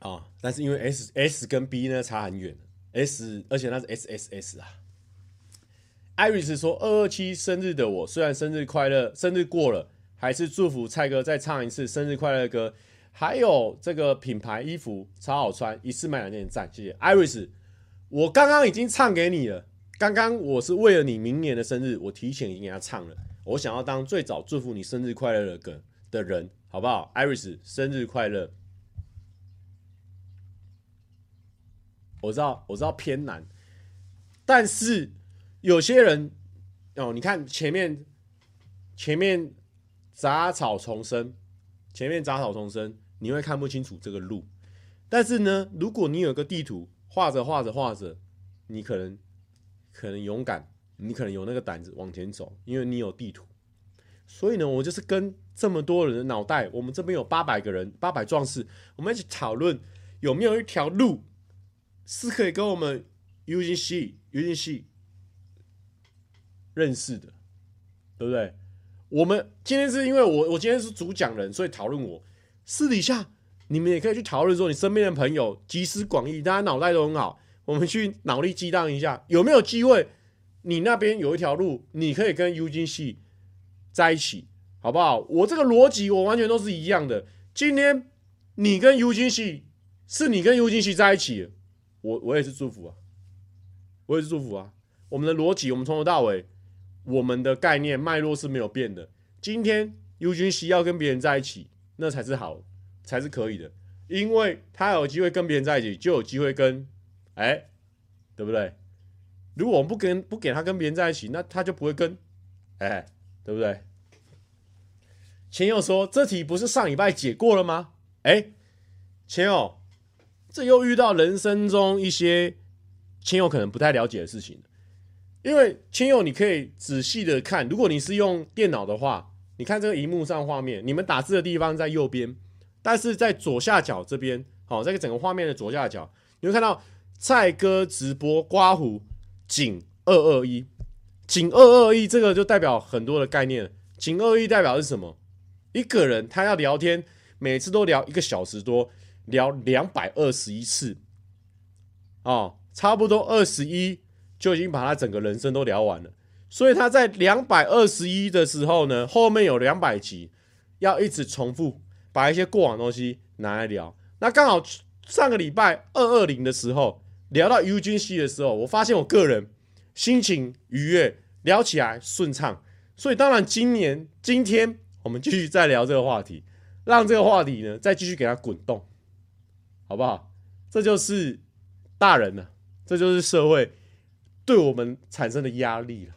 哦，但是因为 S S 跟 B 呢差很远，S 而且那是 S S S 啊。Iris 说：“二二七生日的我，虽然生日快乐，生日过了，还是祝福蔡哥再唱一次生日快乐歌。还有这个品牌衣服超好穿，一次买两件赞，谢谢 Iris。我刚刚已经唱给你了，刚刚我是为了你明年的生日，我提前已经给他唱了。我想要当最早祝福你生日快乐的歌的人，好不好？Iris 生日快乐。我知道，我知道偏难，但是。”有些人哦，你看前面，前面杂草丛生，前面杂草丛生，你会看不清楚这个路。但是呢，如果你有个地图，画着画着画着，你可能可能勇敢，你可能有那个胆子往前走，因为你有地图。所以呢，我就是跟这么多人的脑袋，我们这边有八百个人，八百壮士，我们一起讨论有没有一条路是可以跟我们 UGC UGC。认识的，对不对？我们今天是因为我，我今天是主讲人，所以讨论我。私底下你们也可以去讨论说，你身边的朋友集思广益，大家脑袋都很好，我们去脑力激荡一下，有没有机会？你那边有一条路，你可以跟 UGC 系在一起，好不好？我这个逻辑我完全都是一样的。今天你跟 UGC 系是你跟 UGC 系在一起，我我也是祝福啊，我也是祝福啊。我们的逻辑，我们从头到尾。我们的概念脉络是没有变的。今天 UGC 要跟别人在一起，那才是好，才是可以的。因为他有机会跟别人在一起，就有机会跟，哎，对不对？如果我们不跟不给他跟别人在一起，那他就不会跟，哎，对不对？钱友说，这题不是上礼拜解过了吗？哎，钱友，这又遇到人生中一些钱友可能不太了解的事情。因为亲友，你可以仔细的看。如果你是用电脑的话，你看这个荧幕上画面，你们打字的地方在右边，但是在左下角这边，好，这个整个画面的左下角，你会看到蔡哥直播刮胡仅二二一，仅二二一，这个就代表很多的概念。仅二一代表是什么？一个人他要聊天，每次都聊一个小时多，聊两百二十一次，哦，差不多二十一。就已经把他整个人生都聊完了，所以他在两百二十一的时候呢，后面有两百集要一直重复把一些过往东西拿来聊。那刚好上个礼拜二二零的时候聊到 UGC 的时候，我发现我个人心情愉悦，聊起来顺畅。所以当然今年今天我们继续再聊这个话题，让这个话题呢再继续给它滚动，好不好？这就是大人了，这就是社会。对我们产生的压力了。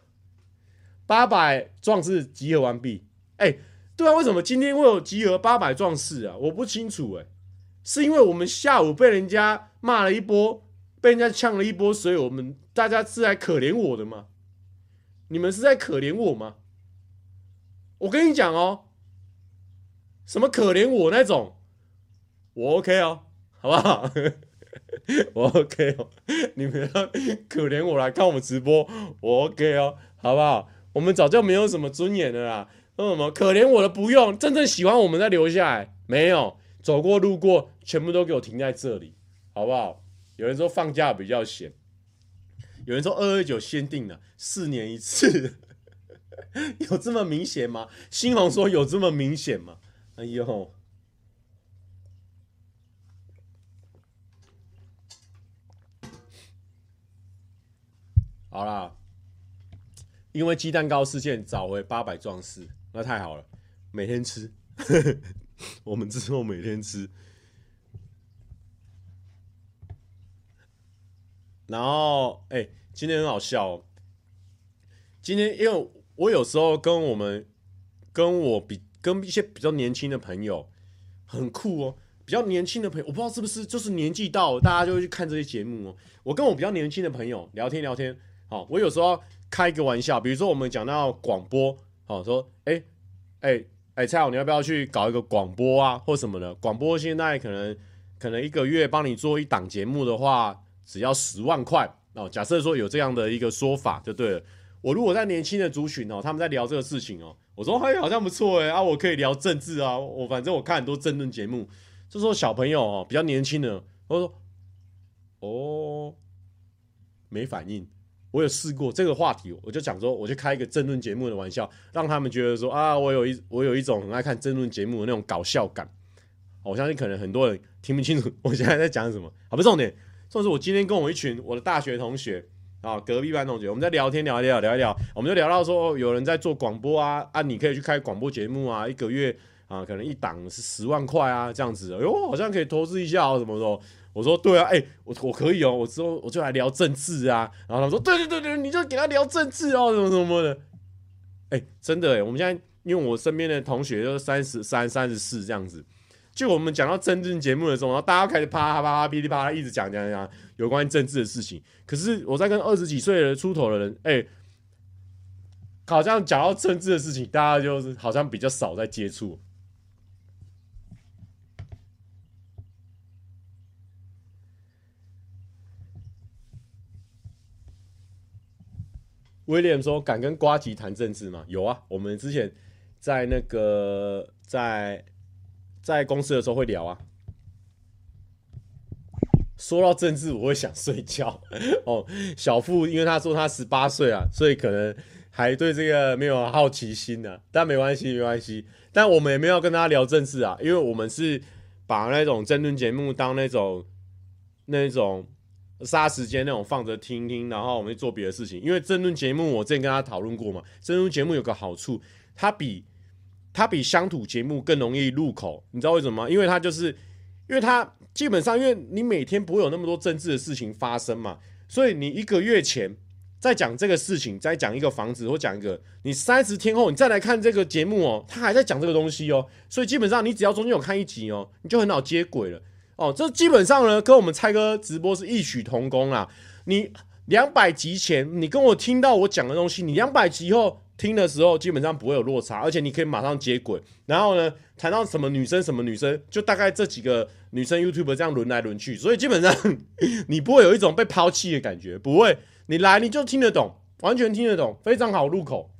八百壮士集合完毕，哎、对啊，为什么今天会有集合八百壮士啊？我不清楚哎、是因为我们下午被人家骂了一波，被人家呛了一波，所以我们大家是来可怜我的吗？你们是在可怜我吗？我跟你讲哦，什么可怜我那种，我 OK 哦，好不好？我 OK 哦，你们要可怜我来看我们直播，我 OK 哦，好不好？我们早就没有什么尊严了啦，为什么可怜我的不用，真正喜欢我们再留下来，没有，走过路过全部都给我停在这里，好不好？有人说放假比较闲，有人说二二九限定了四年一次，有这么明显吗？新红说有这么明显吗？哎呦！好啦，因为鸡蛋糕事件找回八百壮士，那太好了，每天吃，我们之后每天吃。然后，哎、今天很好笑哦。今天因为我有时候跟我们跟我比跟一些比较年轻的朋友很酷哦，比较年轻的朋友，我不知道是不是就是年纪到，大家就会去看这些节目哦。我跟我比较年轻的朋友聊天聊天。哦，我有时候开一个玩笑，比如说我们讲到广播，哦，说，哎，哎，哎，蔡好，你要不要去搞一个广播啊，或什么的？广播现在可能可能一个月帮你做一档节目的话，只要十万块哦。假设说有这样的一个说法就对了。我如果在年轻的族群哦，他们在聊这个事情哦，我说哎，好像不错哎，啊，我可以聊政治啊，我反正我看很多政论节目，就说小朋友哦，比较年轻的，我说，哦，没反应。我有试过这个话题，我就讲说，我就开一个争论节目的玩笑，让他们觉得说啊，我有一我有一种很爱看争论节目的那种搞笑感。我相信可能很多人听不清楚我现在在讲什么。好，不重点，重点是我今天跟我一群我的大学同学啊，隔壁班同学，我们在聊天聊一聊聊一聊，我们就聊到说有人在做广播啊啊，你可以去开广播节目啊，一个月啊可能一档是十万块啊这样子，哎呦好像可以投资一下哦什么的。我说对啊，哎、我我可以哦，我之后我就来聊政治啊。然后他说对对对对，你就给他聊政治哦，什么什么的。哎、真的哎，我们现在因为我身边的同学都三十三、三十四这样子，就我们讲到政治节目的时候，然后大家开始啪啪啪噼里啪啦一直讲讲讲有关政治的事情。可是我在跟二十几岁的出头的人，哎、好像讲到政治的事情，大家就是好像比较少在接触。威廉说：“敢跟瓜吉谈政治吗？”有啊，我们之前在那个在在公司的时候会聊啊。说到政治，我会想睡觉哦。小富因为他说他十八岁啊，所以可能还对这个没有好奇心呢、啊。但没关系，没关系。但我们也没有跟他聊政治啊，因为我们是把那种政论节目当那种那种。杀时间那种放着听听，然后我们去做别的事情。因为政论节目，我之前跟他讨论过嘛。政论节目有个好处，它比它比乡土节目更容易入口。你知道为什么吗？因为它就是因为它基本上，因为你每天不会有那么多政治的事情发生嘛，所以你一个月前再讲这个事情，再讲一个房子或讲一个，你三十天后你再来看这个节目哦，他还在讲这个东西哦。所以基本上你只要中间有看一集哦，你就很好接轨了。哦，这基本上呢，跟我们蔡哥直播是异曲同工啦。你两百集前，你跟我听到我讲的东西，你两百集后听的时候，基本上不会有落差，而且你可以马上接轨。然后呢，谈到什么女生，什么女生，就大概这几个女生 YouTube 这样轮来轮去，所以基本上 你不会有一种被抛弃的感觉，不会。你来你就听得懂，完全听得懂，非常好入口。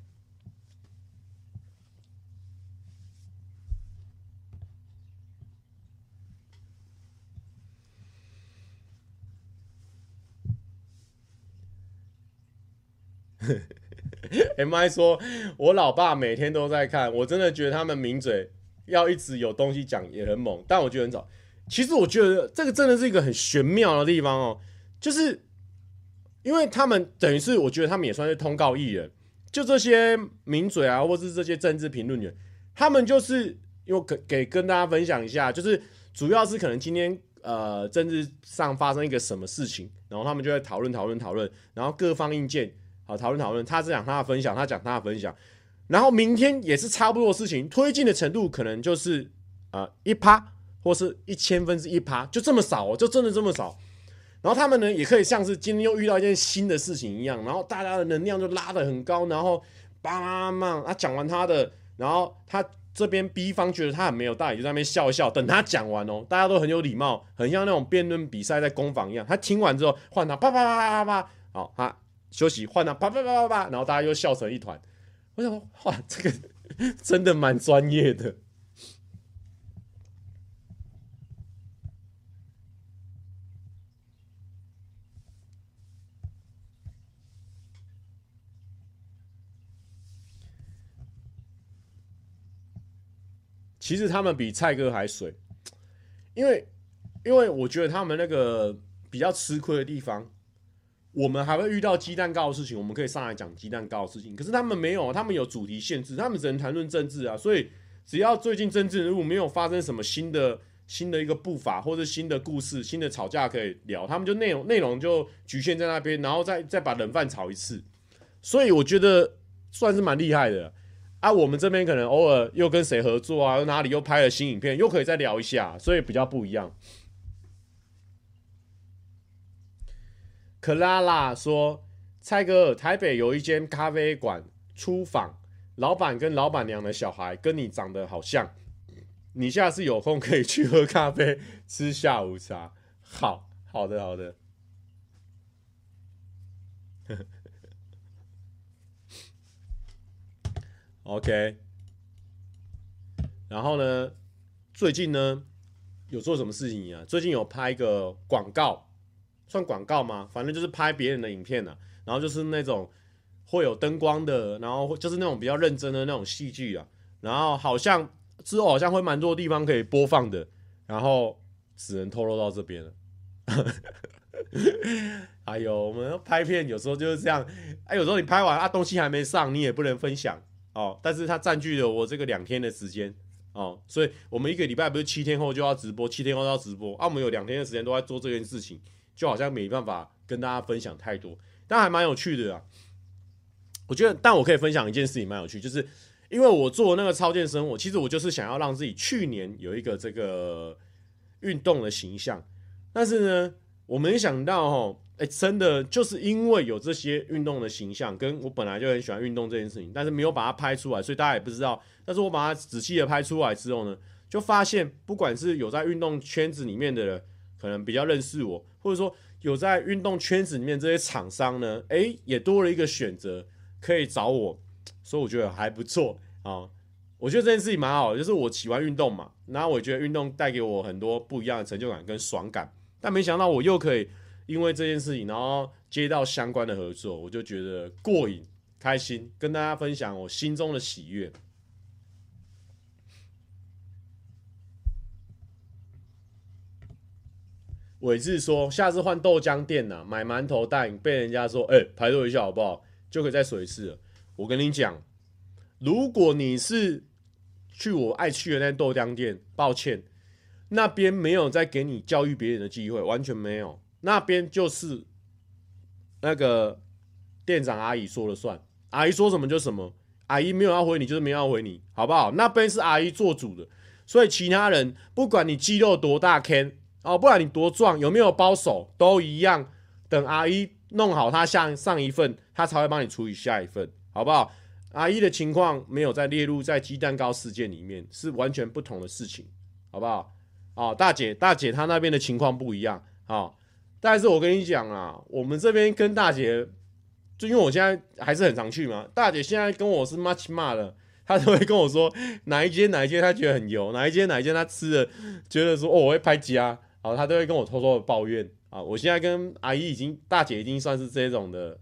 M I 说：“我老爸每天都在看，我真的觉得他们名嘴要一直有东西讲也很猛，但我觉得很早。其实我觉得这个真的是一个很玄妙的地方哦，就是因为他们等于是我觉得他们也算是通告艺人，就这些名嘴啊，或是这些政治评论员，他们就是又给给跟大家分享一下，就是主要是可能今天呃政治上发生一个什么事情，然后他们就会讨论讨论讨论，然后各方意见。”好，讨论讨论，他是讲他的分享，他讲他的分享，然后明天也是差不多的事情，推进的程度可能就是啊一趴或是一千分之一趴，就这么少哦，就真的这么少。然后他们呢也可以像是今天又遇到一件新的事情一样，然后大家的能量就拉得很高，然后叭叭叭，他讲完他的，然后他这边 B 方觉得他很没有道理，就在那边笑笑，等他讲完哦，大家都很有礼貌，很像那种辩论比赛在攻防一样。他听完之后换他叭叭叭叭叭，好，他休息换他叭叭叭叭叭，然后大家又笑成一团。我想说，哇，这个 真的蛮专业的。其实他们比蔡哥还水，因为因为我觉得他们那个比较吃亏的地方，我们还会遇到鸡蛋糕的事情，我们可以上来讲鸡蛋糕的事情。可是他们没有，他们有主题限制，他们只能谈论政治啊。所以只要最近政治人物没有发生什么新的新的一个步伐，或者新的故事、新的吵架可以聊，他们就内容内容就局限在那边，然后再再把冷饭炒一次。所以我觉得算是蛮厉害的。啊，我们这边可能偶尔又跟谁合作啊？哪里又拍了新影片，又可以再聊一下，所以比较不一样。克拉拉说：“蔡哥，台北有一间咖啡馆出访，老板跟老板娘的小孩跟你长得好像，你下次有空可以去喝咖啡，吃下午茶。”好，好的，好的。OK，然后呢，最近呢有做什么事情啊？最近有拍一个广告，算广告吗？反正就是拍别人的影片啊，然后就是那种会有灯光的，然后就是那种比较认真的那种戏剧啊。然后好像之后好像会蛮多地方可以播放的，然后只能透露到这边了。哎呦，我们拍片有时候就是这样，哎，有时候你拍完啊，东西还没上，你也不能分享。哦，但是它占据了我这个两天的时间哦，所以我们一个礼拜不是七天后就要直播，七天后要直播啊，我们有两天的时间都在做这件事情，就好像没办法跟大家分享太多，但还蛮有趣的啊。我觉得，但我可以分享一件事情蛮有趣，就是因为我做那个超健生活，其实我就是想要让自己去年有一个这个运动的形象，但是呢，我没想到哦。哎，真的就是因为有这些运动的形象，跟我本来就很喜欢运动这件事情，但是没有把它拍出来，所以大家也不知道。但是我把它仔细的拍出来之后呢，就发现不管是有在运动圈子里面的人，可能比较认识我，或者说有在运动圈子里面这些厂商呢，哎，也多了一个选择可以找我，所以我觉得还不错啊。我觉得这件事情蛮好的，就是我喜欢运动嘛，然后我觉得运动带给我很多不一样的成就感跟爽感，但没想到我又可以。因为这件事情，然后接到相关的合作，我就觉得过瘾、开心，跟大家分享我心中的喜悦。伟志说：“下次换豆浆店呐，买馒头蛋，被人家说，哎、排队一下好不好？就可以再水一次了。我跟你讲，如果你是去我爱去的那豆浆店，抱歉，那边没有再给你教育别人的机会，完全没有。”那边就是那个店长阿姨说了算，阿姨说什么就什么，阿姨没有要回你就是没有要回你，好不好？那边是阿姨做主的，所以其他人不管你肌肉多大 can 哦，不管你多壮，有没有包手都一样。等阿姨弄好她下上一份，她才会帮你处理下一份，好不好？阿姨的情况没有再列入在鸡蛋糕事件里面，是完全不同的事情，好不好？哦，大姐，大姐她那边的情况不一样，哦但是我跟你讲啊，我们这边跟大姐，就因为我现在还是很常去嘛。大姐现在跟我是 much 骂的，她都会跟我说哪一间哪一间她觉得很油，哪一间哪一间她吃了觉得说哦我会拍家，好，他都会跟我偷偷的抱怨啊。我现在跟阿姨已经大姐已经算是这种的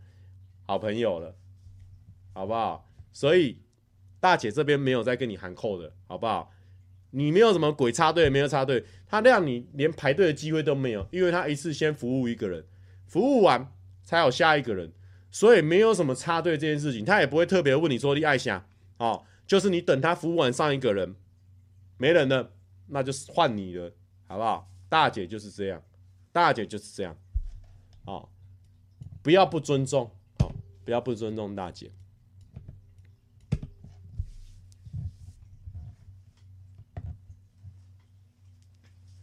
好朋友了，好不好？所以大姐这边没有再跟你喊扣的，好不好？你没有什么鬼插队，没有插队，他让你连排队的机会都没有，因为他一次先服务一个人，服务完才有下一个人，所以没有什么插队这件事情，他也不会特别问你说你爱想哦，就是你等他服务完上一个人，没人了，那就换你了，好不好？大姐就是这样，大姐就是这样，啊、哦，不要不尊重，啊、哦，不要不尊重大姐。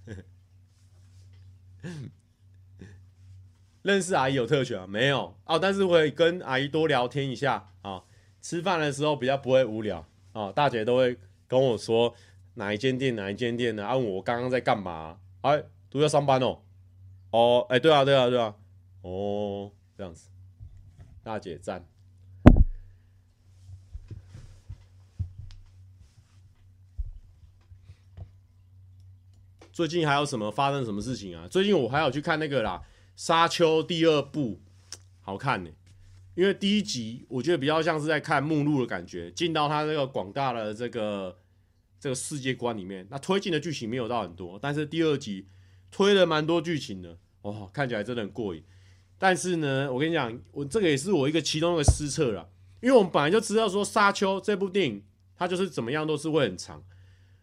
认识阿姨有特权啊？没有哦，但是会跟阿姨多聊天一下啊、哦。吃饭的时候比较不会无聊啊、哦，大姐都会跟我说哪一间店哪一间店的啊。我刚刚在干嘛、哎，都要上班哦。哦，哎，对啊，对啊，对啊。哦，这样子，大姐赞。最近还有什么发生什么事情啊？最近我还有去看那个啦，《沙丘》第二部，好看呢、因为第一集我觉得比较像是在看目录的感觉，进到他那个广大的这个这个世界观里面，那推进的剧情没有到很多，但是第二集推了蛮多剧情的，哦，看起来真的很过瘾。但是呢，我跟你讲，我这个也是我一个其中一个失策啦，因为我们本来就知道说《沙丘》这部电影它就是怎么样都是会很长。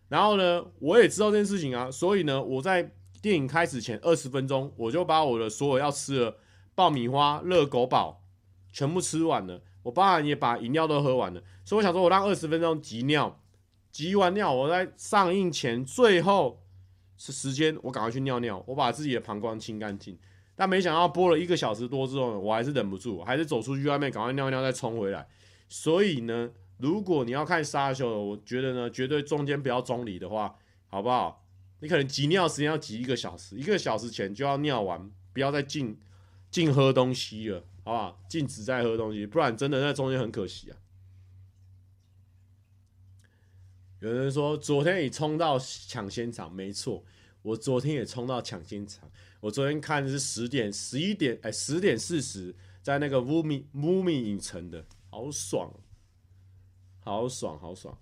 然后呢，我也知道这件事情啊，所以呢，我在电影开始前二十分钟，我就把我的所有要吃的爆米花、热狗堡全部吃完了。我当然也把饮料都喝完了。所以我想说，我让二十分钟急尿，集完尿，我在上映前最后是时间，我赶快去尿尿，我把自己的膀胱清干净。但没想到播了一个小时多之后呢，我还是忍不住，还是走出去外面赶快尿尿，再冲回来。所以呢。如果你要看沙丘，我觉得呢，绝对中间不要中离的话，好不好？你可能挤尿时间要挤一个小时，一个小时前就要尿完，不要再进进喝东西了，好不好？禁止再喝东西，不然真的在中间很可惜啊。有人说昨天你冲到抢先场，没错，我昨天也冲到抢先场。我昨天看的是十点、十一点，哎，十点四十，在那个 Mumi Mumi 影城的，好爽。好爽，好爽！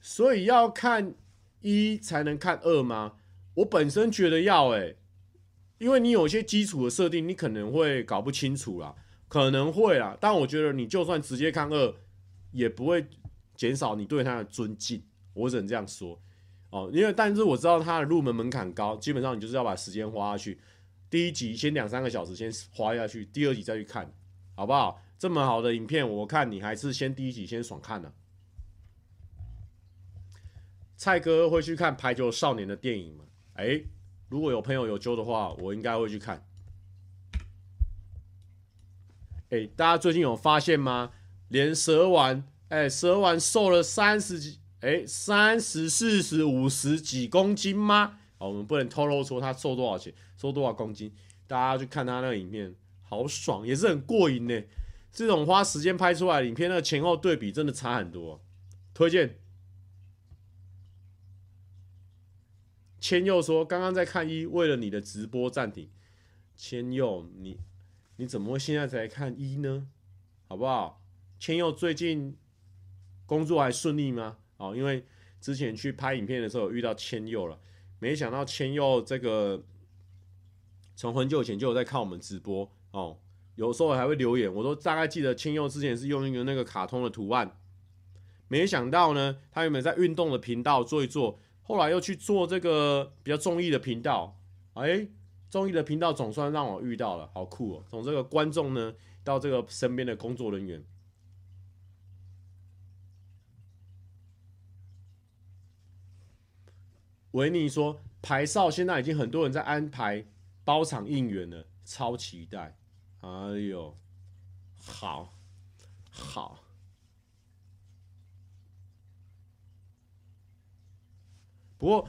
所以要看一才能看二吗？我本身觉得要诶、因为你有些基础的设定，你可能会搞不清楚啦，可能会啦。但我觉得你就算直接看二，也不会减少你对他的尊敬。我只能这样说哦，因为但是我知道他的入门门槛高，基本上你就是要把时间花下去。第一集先两三个小时先花下去，第二集再去看，好不好？这么好的影片，我看你还是先第一集先爽看呢、啊。蔡哥会去看《排球少年》的电影吗？哎、如果有朋友有揪的话，我应该会去看。哎、大家最近有发现吗？连蛇丸，哎、蛇丸瘦了三十几，哎、三十、四十、五十几公斤吗？我们不能透露说他瘦多少钱，瘦多少公斤。大家去看他那个影片，好爽，也是很过瘾呢。这种花时间拍出来影片，那个前后对比真的差很多，推荐。千佑说：“刚刚在看一，为了你的直播暂停。”千佑，你你怎么会现在才看一呢？好不好？千佑最近工作还顺利吗？哦，因为之前去拍影片的时候有遇到千佑了，没想到千佑这个从很久以前就有在看我们直播哦，有时候还会留言。我都大概记得千佑之前是用一个那个卡通的图案，没想到呢，他原本在运动的频道做一做。后来又去做这个比较综艺的频道，哎，综艺的频道总算让我遇到了，好酷哦！从这个观众呢，到这个身边的工作人员，维尼说排哨现在已经很多人在安排包场应援了，超期待！哎呦，好，好。不过，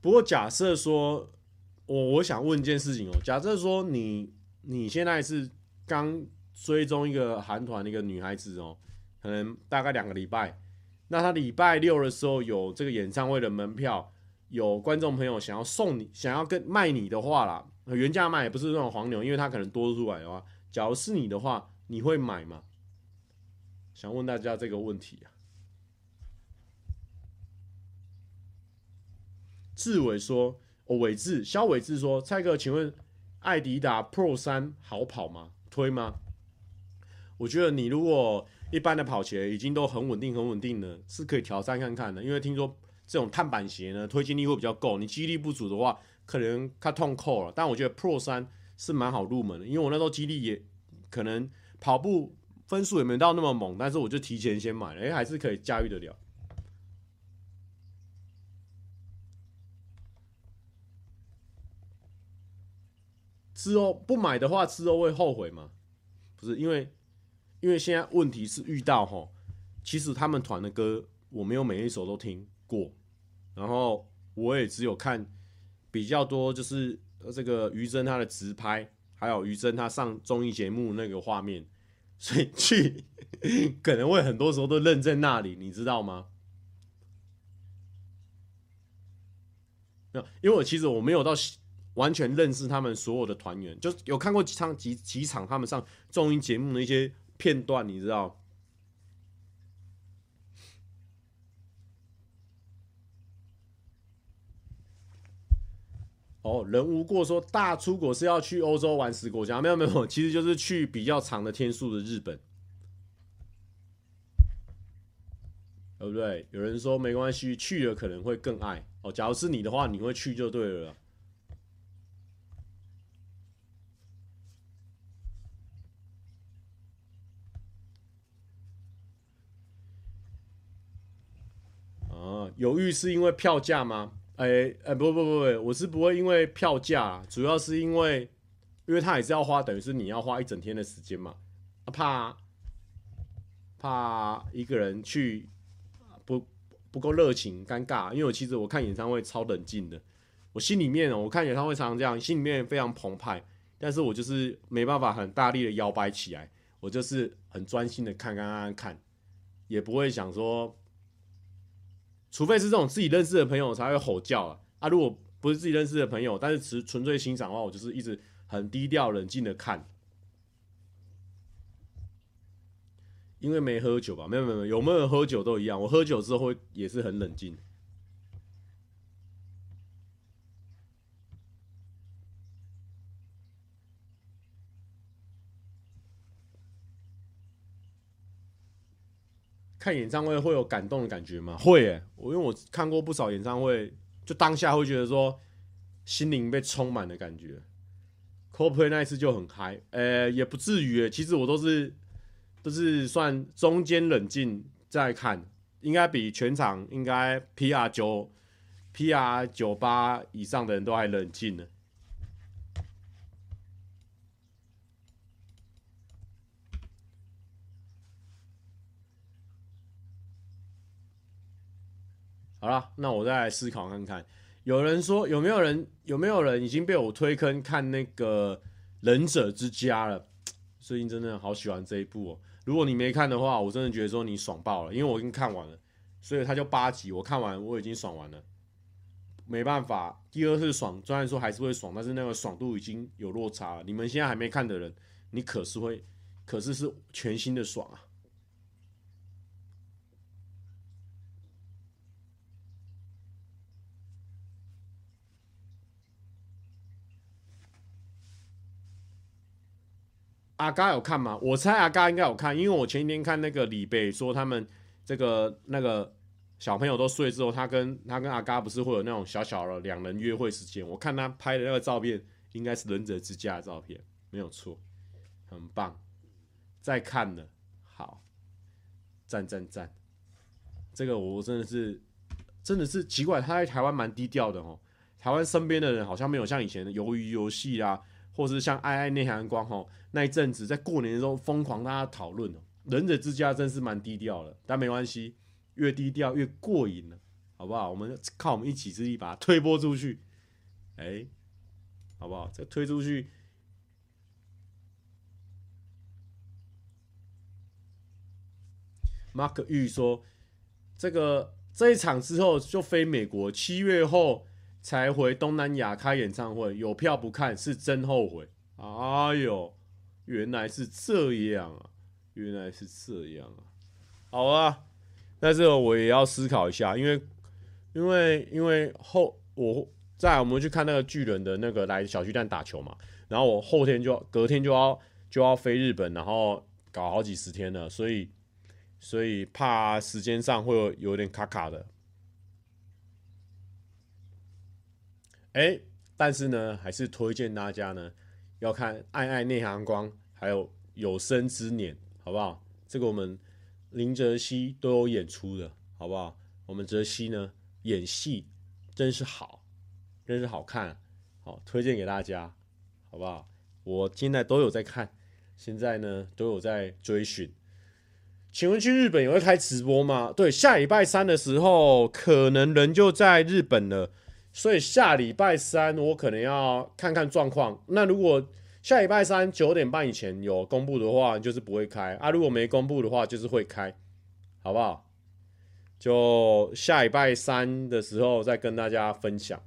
不过假设说，我我想问一件事情哦。假设说你你现在是刚追踪一个韩团的一个女孩子哦，可能大概两个礼拜，那他礼拜六的时候有这个演唱会的门票，有观众朋友想要送你，想要跟卖你的话啦，原价卖也不是那种黄牛，因为他可能多出来的话，假如是你的话，你会买吗？想问大家这个问题啊。志伟说：“哦，伟志，肖伟志说，蔡哥，请问艾迪达 Pro 三好跑吗？推吗？我觉得你如果一般的跑鞋已经都很稳定、很稳定的，是可以挑战看看的。因为听说这种碳板鞋呢，推进力会比较够。你肌力不足的话，可能它痛扣了。但我觉得 Pro 三是蛮好入门的，因为我那时候肌力也可能跑步分数也没到那么猛，但是我就提前先买了，哎，还是可以驾驭得了。”之后不买的话，之后会后悔吗？不是，因为因为现在问题是遇到齁，其实他们团的歌我没有每一首都听过，然后我也只有看比较多，就是这个于真他的直拍，还有于真他上综艺节目那个画面，所以去 可能会很多时候都愣在那里，你知道吗？因为我其实我没有到完全认识他们所有的团员，就有看过几场几几场他们上综艺节目的一些片段，你知道？哦，人无过说大出国是要去欧洲玩十国家，没有没有，其实就是去比较长的天数的日本。对不对？有人说没关系，去了可能会更爱哦。假如是你的话，你会去就对了。犹豫是因为票价吗？哎哎，不不不不，我是不会因为票价，主要是因为，因为他也是要花，等于是你要花一整天的时间嘛，怕怕一个人去。不不够热情，尴尬。因为我其实我看演唱会超冷静的，我心里面我看演唱会常常这样，心里面非常澎湃，但是我就是没办法很大力的摇摆起来，我就是很专心的看，看，看，看，也不会想说，除非是这种自己认识的朋友才会吼叫啊，啊，如果不是自己认识的朋友，但是纯纯粹欣赏的话，我就是一直很低调冷静的看。因为没喝酒吧？没有没有有，有没有喝酒都一样。我喝酒之后会也是很冷静。看演唱会会有感动的感觉吗？会耶，我因为我看过不少演唱会，就当下会觉得说心灵被充满的感觉。Coldplay 那一次就很嗨，呃，也不至于。其实我都是。都是算中间冷静再看，应该比全场应该 PR 九 PR 九八以上的人都还冷静呢。好了，那我再来思考看看。有人说有没有人有没有人已经被我推坑看那个《忍者之家》了？最近真的好喜欢这一部哦。如果你没看的话，我真的觉得说你爽爆了，因为我已经看完了，所以它就八集，我看完我已经爽完了。没办法，第二次爽，虽然说还是会爽，但是那个爽度已经有落差了。你们现在还没看的人，你可是会，可是是全新的爽啊！阿嘎有看吗？我猜阿嘎应该有看，因为我前几天看那个李贝说他们这个那个小朋友都睡之后，他跟他跟阿嘎不是会有那种小小的两人约会时间？我看他拍的那个照片，应该是忍者之家的照片，没有错，很棒。再看了，好，赞赞赞！这个我真的是真的是奇怪，他在台湾蛮低调的哦。台湾身边的人好像没有像以前的鱿鱼游戏啊。或是像爱爱内涵光吼那一阵子，在过年的时候疯狂大家讨论哦，忍者之家真是蛮低调的，但没关系，越低调越过瘾了，好不好？我们靠我们一己之力把它推播出去，哎、好不好？再推出去。Mark 玉说，这个这一场之后就飞美国，七月后。才回东南亚开演唱会，有票不看是真后悔。哎呦，原来是这样啊，原来是这样啊。好啊，那这个我也要思考一下，因为因为因为后我在我们去看那个巨人的那个来小巨蛋打球嘛，然后我后天就隔天就要就要飞日本，然后搞好几十天了，所以所以怕时间上会有有点卡卡的。哎、但是呢，还是推荐大家呢，要看《爱爱内涵光》，还有《有生之年》，好不好？这个我们林哲熹都有演出的，好不好？我们哲熹呢，演戏真是好，真是好看，好推荐给大家，好不好？我现在都有在看，现在呢都有在追寻。请问去日本也会开直播吗？对，下礼拜三的时候可能人就在日本了，所以下礼拜三我可能要看看状况。那如果下礼拜三九点半以前有公布的话，就是不会开啊；如果没公布的话，就是会开，好不好？就下礼拜三的时候再跟大家分享。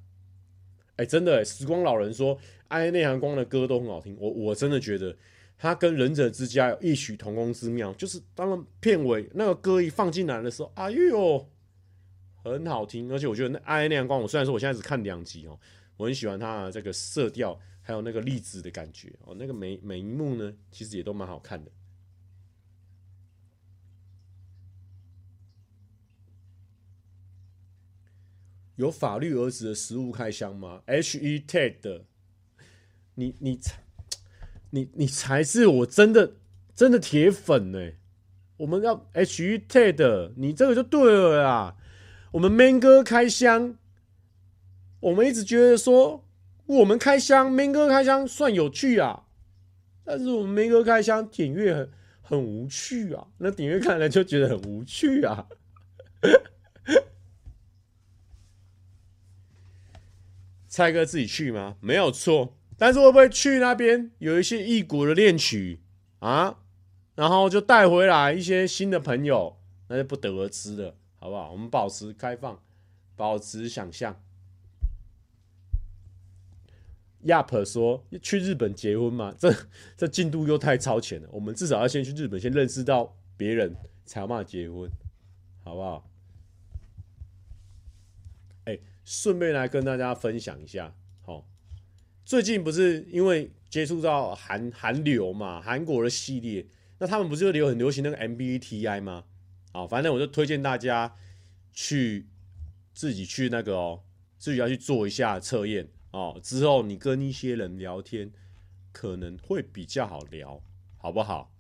哎，真的，时光老人说，爱内含光的歌都很好听，我我真的觉得他跟忍者之家有异曲同工之妙。就是当片尾那个歌一放进来的时候，哎呦，很好听。而且我觉得那爱内含光，我虽然说我现在只看两集哦，我很喜欢它的这个色调，还有那个粒子的感觉哦，那个每每一幕呢，其实也都蛮好看的。有法律儿子的食物开箱吗？H E Ted，你你才你你才是我真的真的铁粉呢、我们要 H E Ted，你这个就对了啦。我们 Man 哥开箱，我们一直觉得说我们开箱 Man 哥开箱算有趣啊，但是我们 Man 哥开箱点阅很很无趣啊，那点阅看来就觉得很无趣啊。蔡哥自己去吗？没有错，但是会不会去那边有一些异国的恋曲啊？然后就带回来一些新的朋友，那就不得而知了，好不好？我们保持开放，保持想象。亚普说去日本结婚吗？这这进度又太超前了。我们至少要先去日本，先认识到别人，才有办法结婚，好不好？哎顺便来跟大家分享一下，好，最近不是因为接触到韩韩流嘛，韩国的系列，那他们不是有流很流行那个 MBTI 吗？好，反正我就推荐大家去自己去那个哦，自己要去做一下测验哦，之后你跟一些人聊天可能会比较好聊，好不好？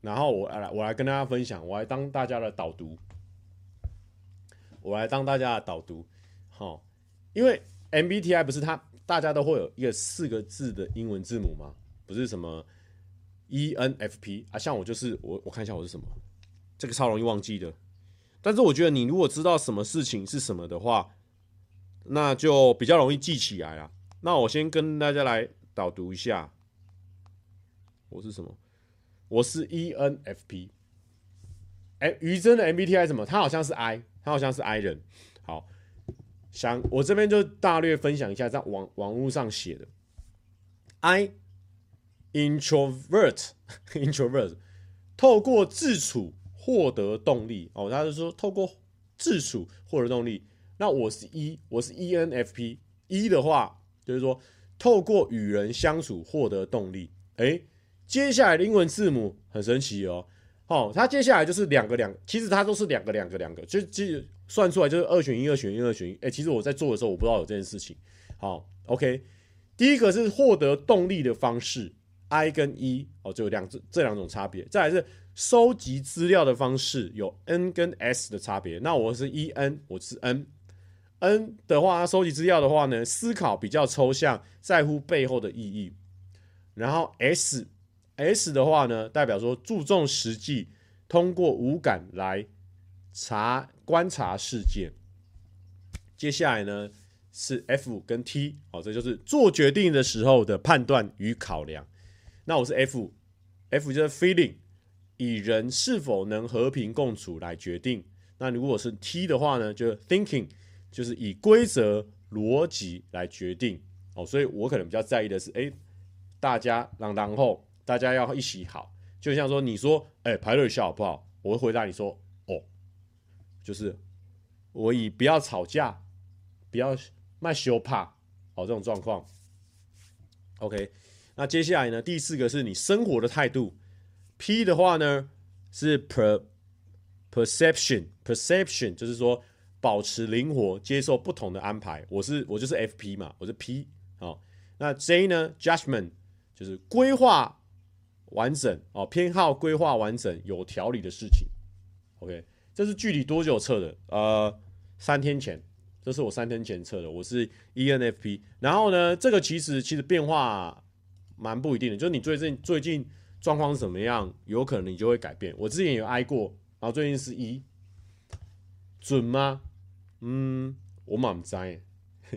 然后我来我来跟大家分享，我来当大家的导读。我来当大家的导读，好，因为 MBTI 不是它，大家都会有一个四个字的英文字母吗？不是什么 ENFP 啊，像我就是我，我看一下我是什么，这个超容易忘记的。但是我觉得你如果知道什么事情是什么的话，那就比较容易记起来啊。那我先跟大家来导读一下，我是什么？我是 ENFP。哎，于真的 MBTI 什么？他好像是 I。他好像是 I 人，好，想我这边就大略分享一下，在网网络上写的，I introvert introvert，透过自处获得动力哦，他就说透过自处获得动力。那我是 E，我是 ENFP，E 的话就是说透过与人相处获得动力。哎，接下来的英文字母很神奇哦。哦，它接下来就是两个两，其实它都是两个两个两个，就就算出来就是二选一，二选一，二选一。哎、欸，其实我在做的时候，我不知道有这件事情。好，OK，第一个是获得动力的方式，I 跟 E 哦，就有两这这两种差别。再来是收集资料的方式，有 N 跟 S 的差别。那我是 EN，我是 N。N 的话，收集资料的话呢，思考比较抽象，在乎背后的意义。然后 S。S 的话呢，代表说注重实际，通过五感来查观察世界。接下来呢是 F 跟 T，哦，这就是做决定的时候的判断与考量。那我是 F，F 就是 feeling，以人是否能和平共处来决定。那如果是 T 的话呢，就是 thinking，就是以规则逻辑来决定。哦，所以我可能比较在意的是，哎，大家让然后。大家要一起好，就像说，你说，哎、排队笑好不好？我会回答你说，哦，就是我以不要吵架，不要卖羞怕，好这种状况。OK，那接下来呢？第四个是你生活的态度。P 的话呢是 per perception perception，就是说保持灵活，接受不同的安排。我是我就是 FP 嘛，我是 P。好，那 J 呢？Judgment 就是规划。完整哦，偏好规划完整、有条理的事情。OK，这是具体多久测的？呃，三天前，这是我三天前测的，我是 ENFP。然后呢，这个其实其实变化蛮不一定的，就是你最近最近状况是怎么样，有可能你就会改变。我之前有挨过，然后最近是一准吗？嗯，我满栽，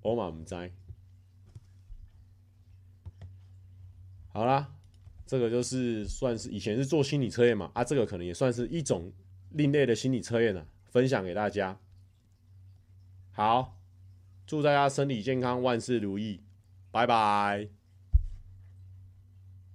我满栽。好啦，这个就是算是以前是做心理测验嘛，啊，这个可能也算是一种另类的心理测验了，分享给大家。好，祝大家身体健康，万事如意，拜拜。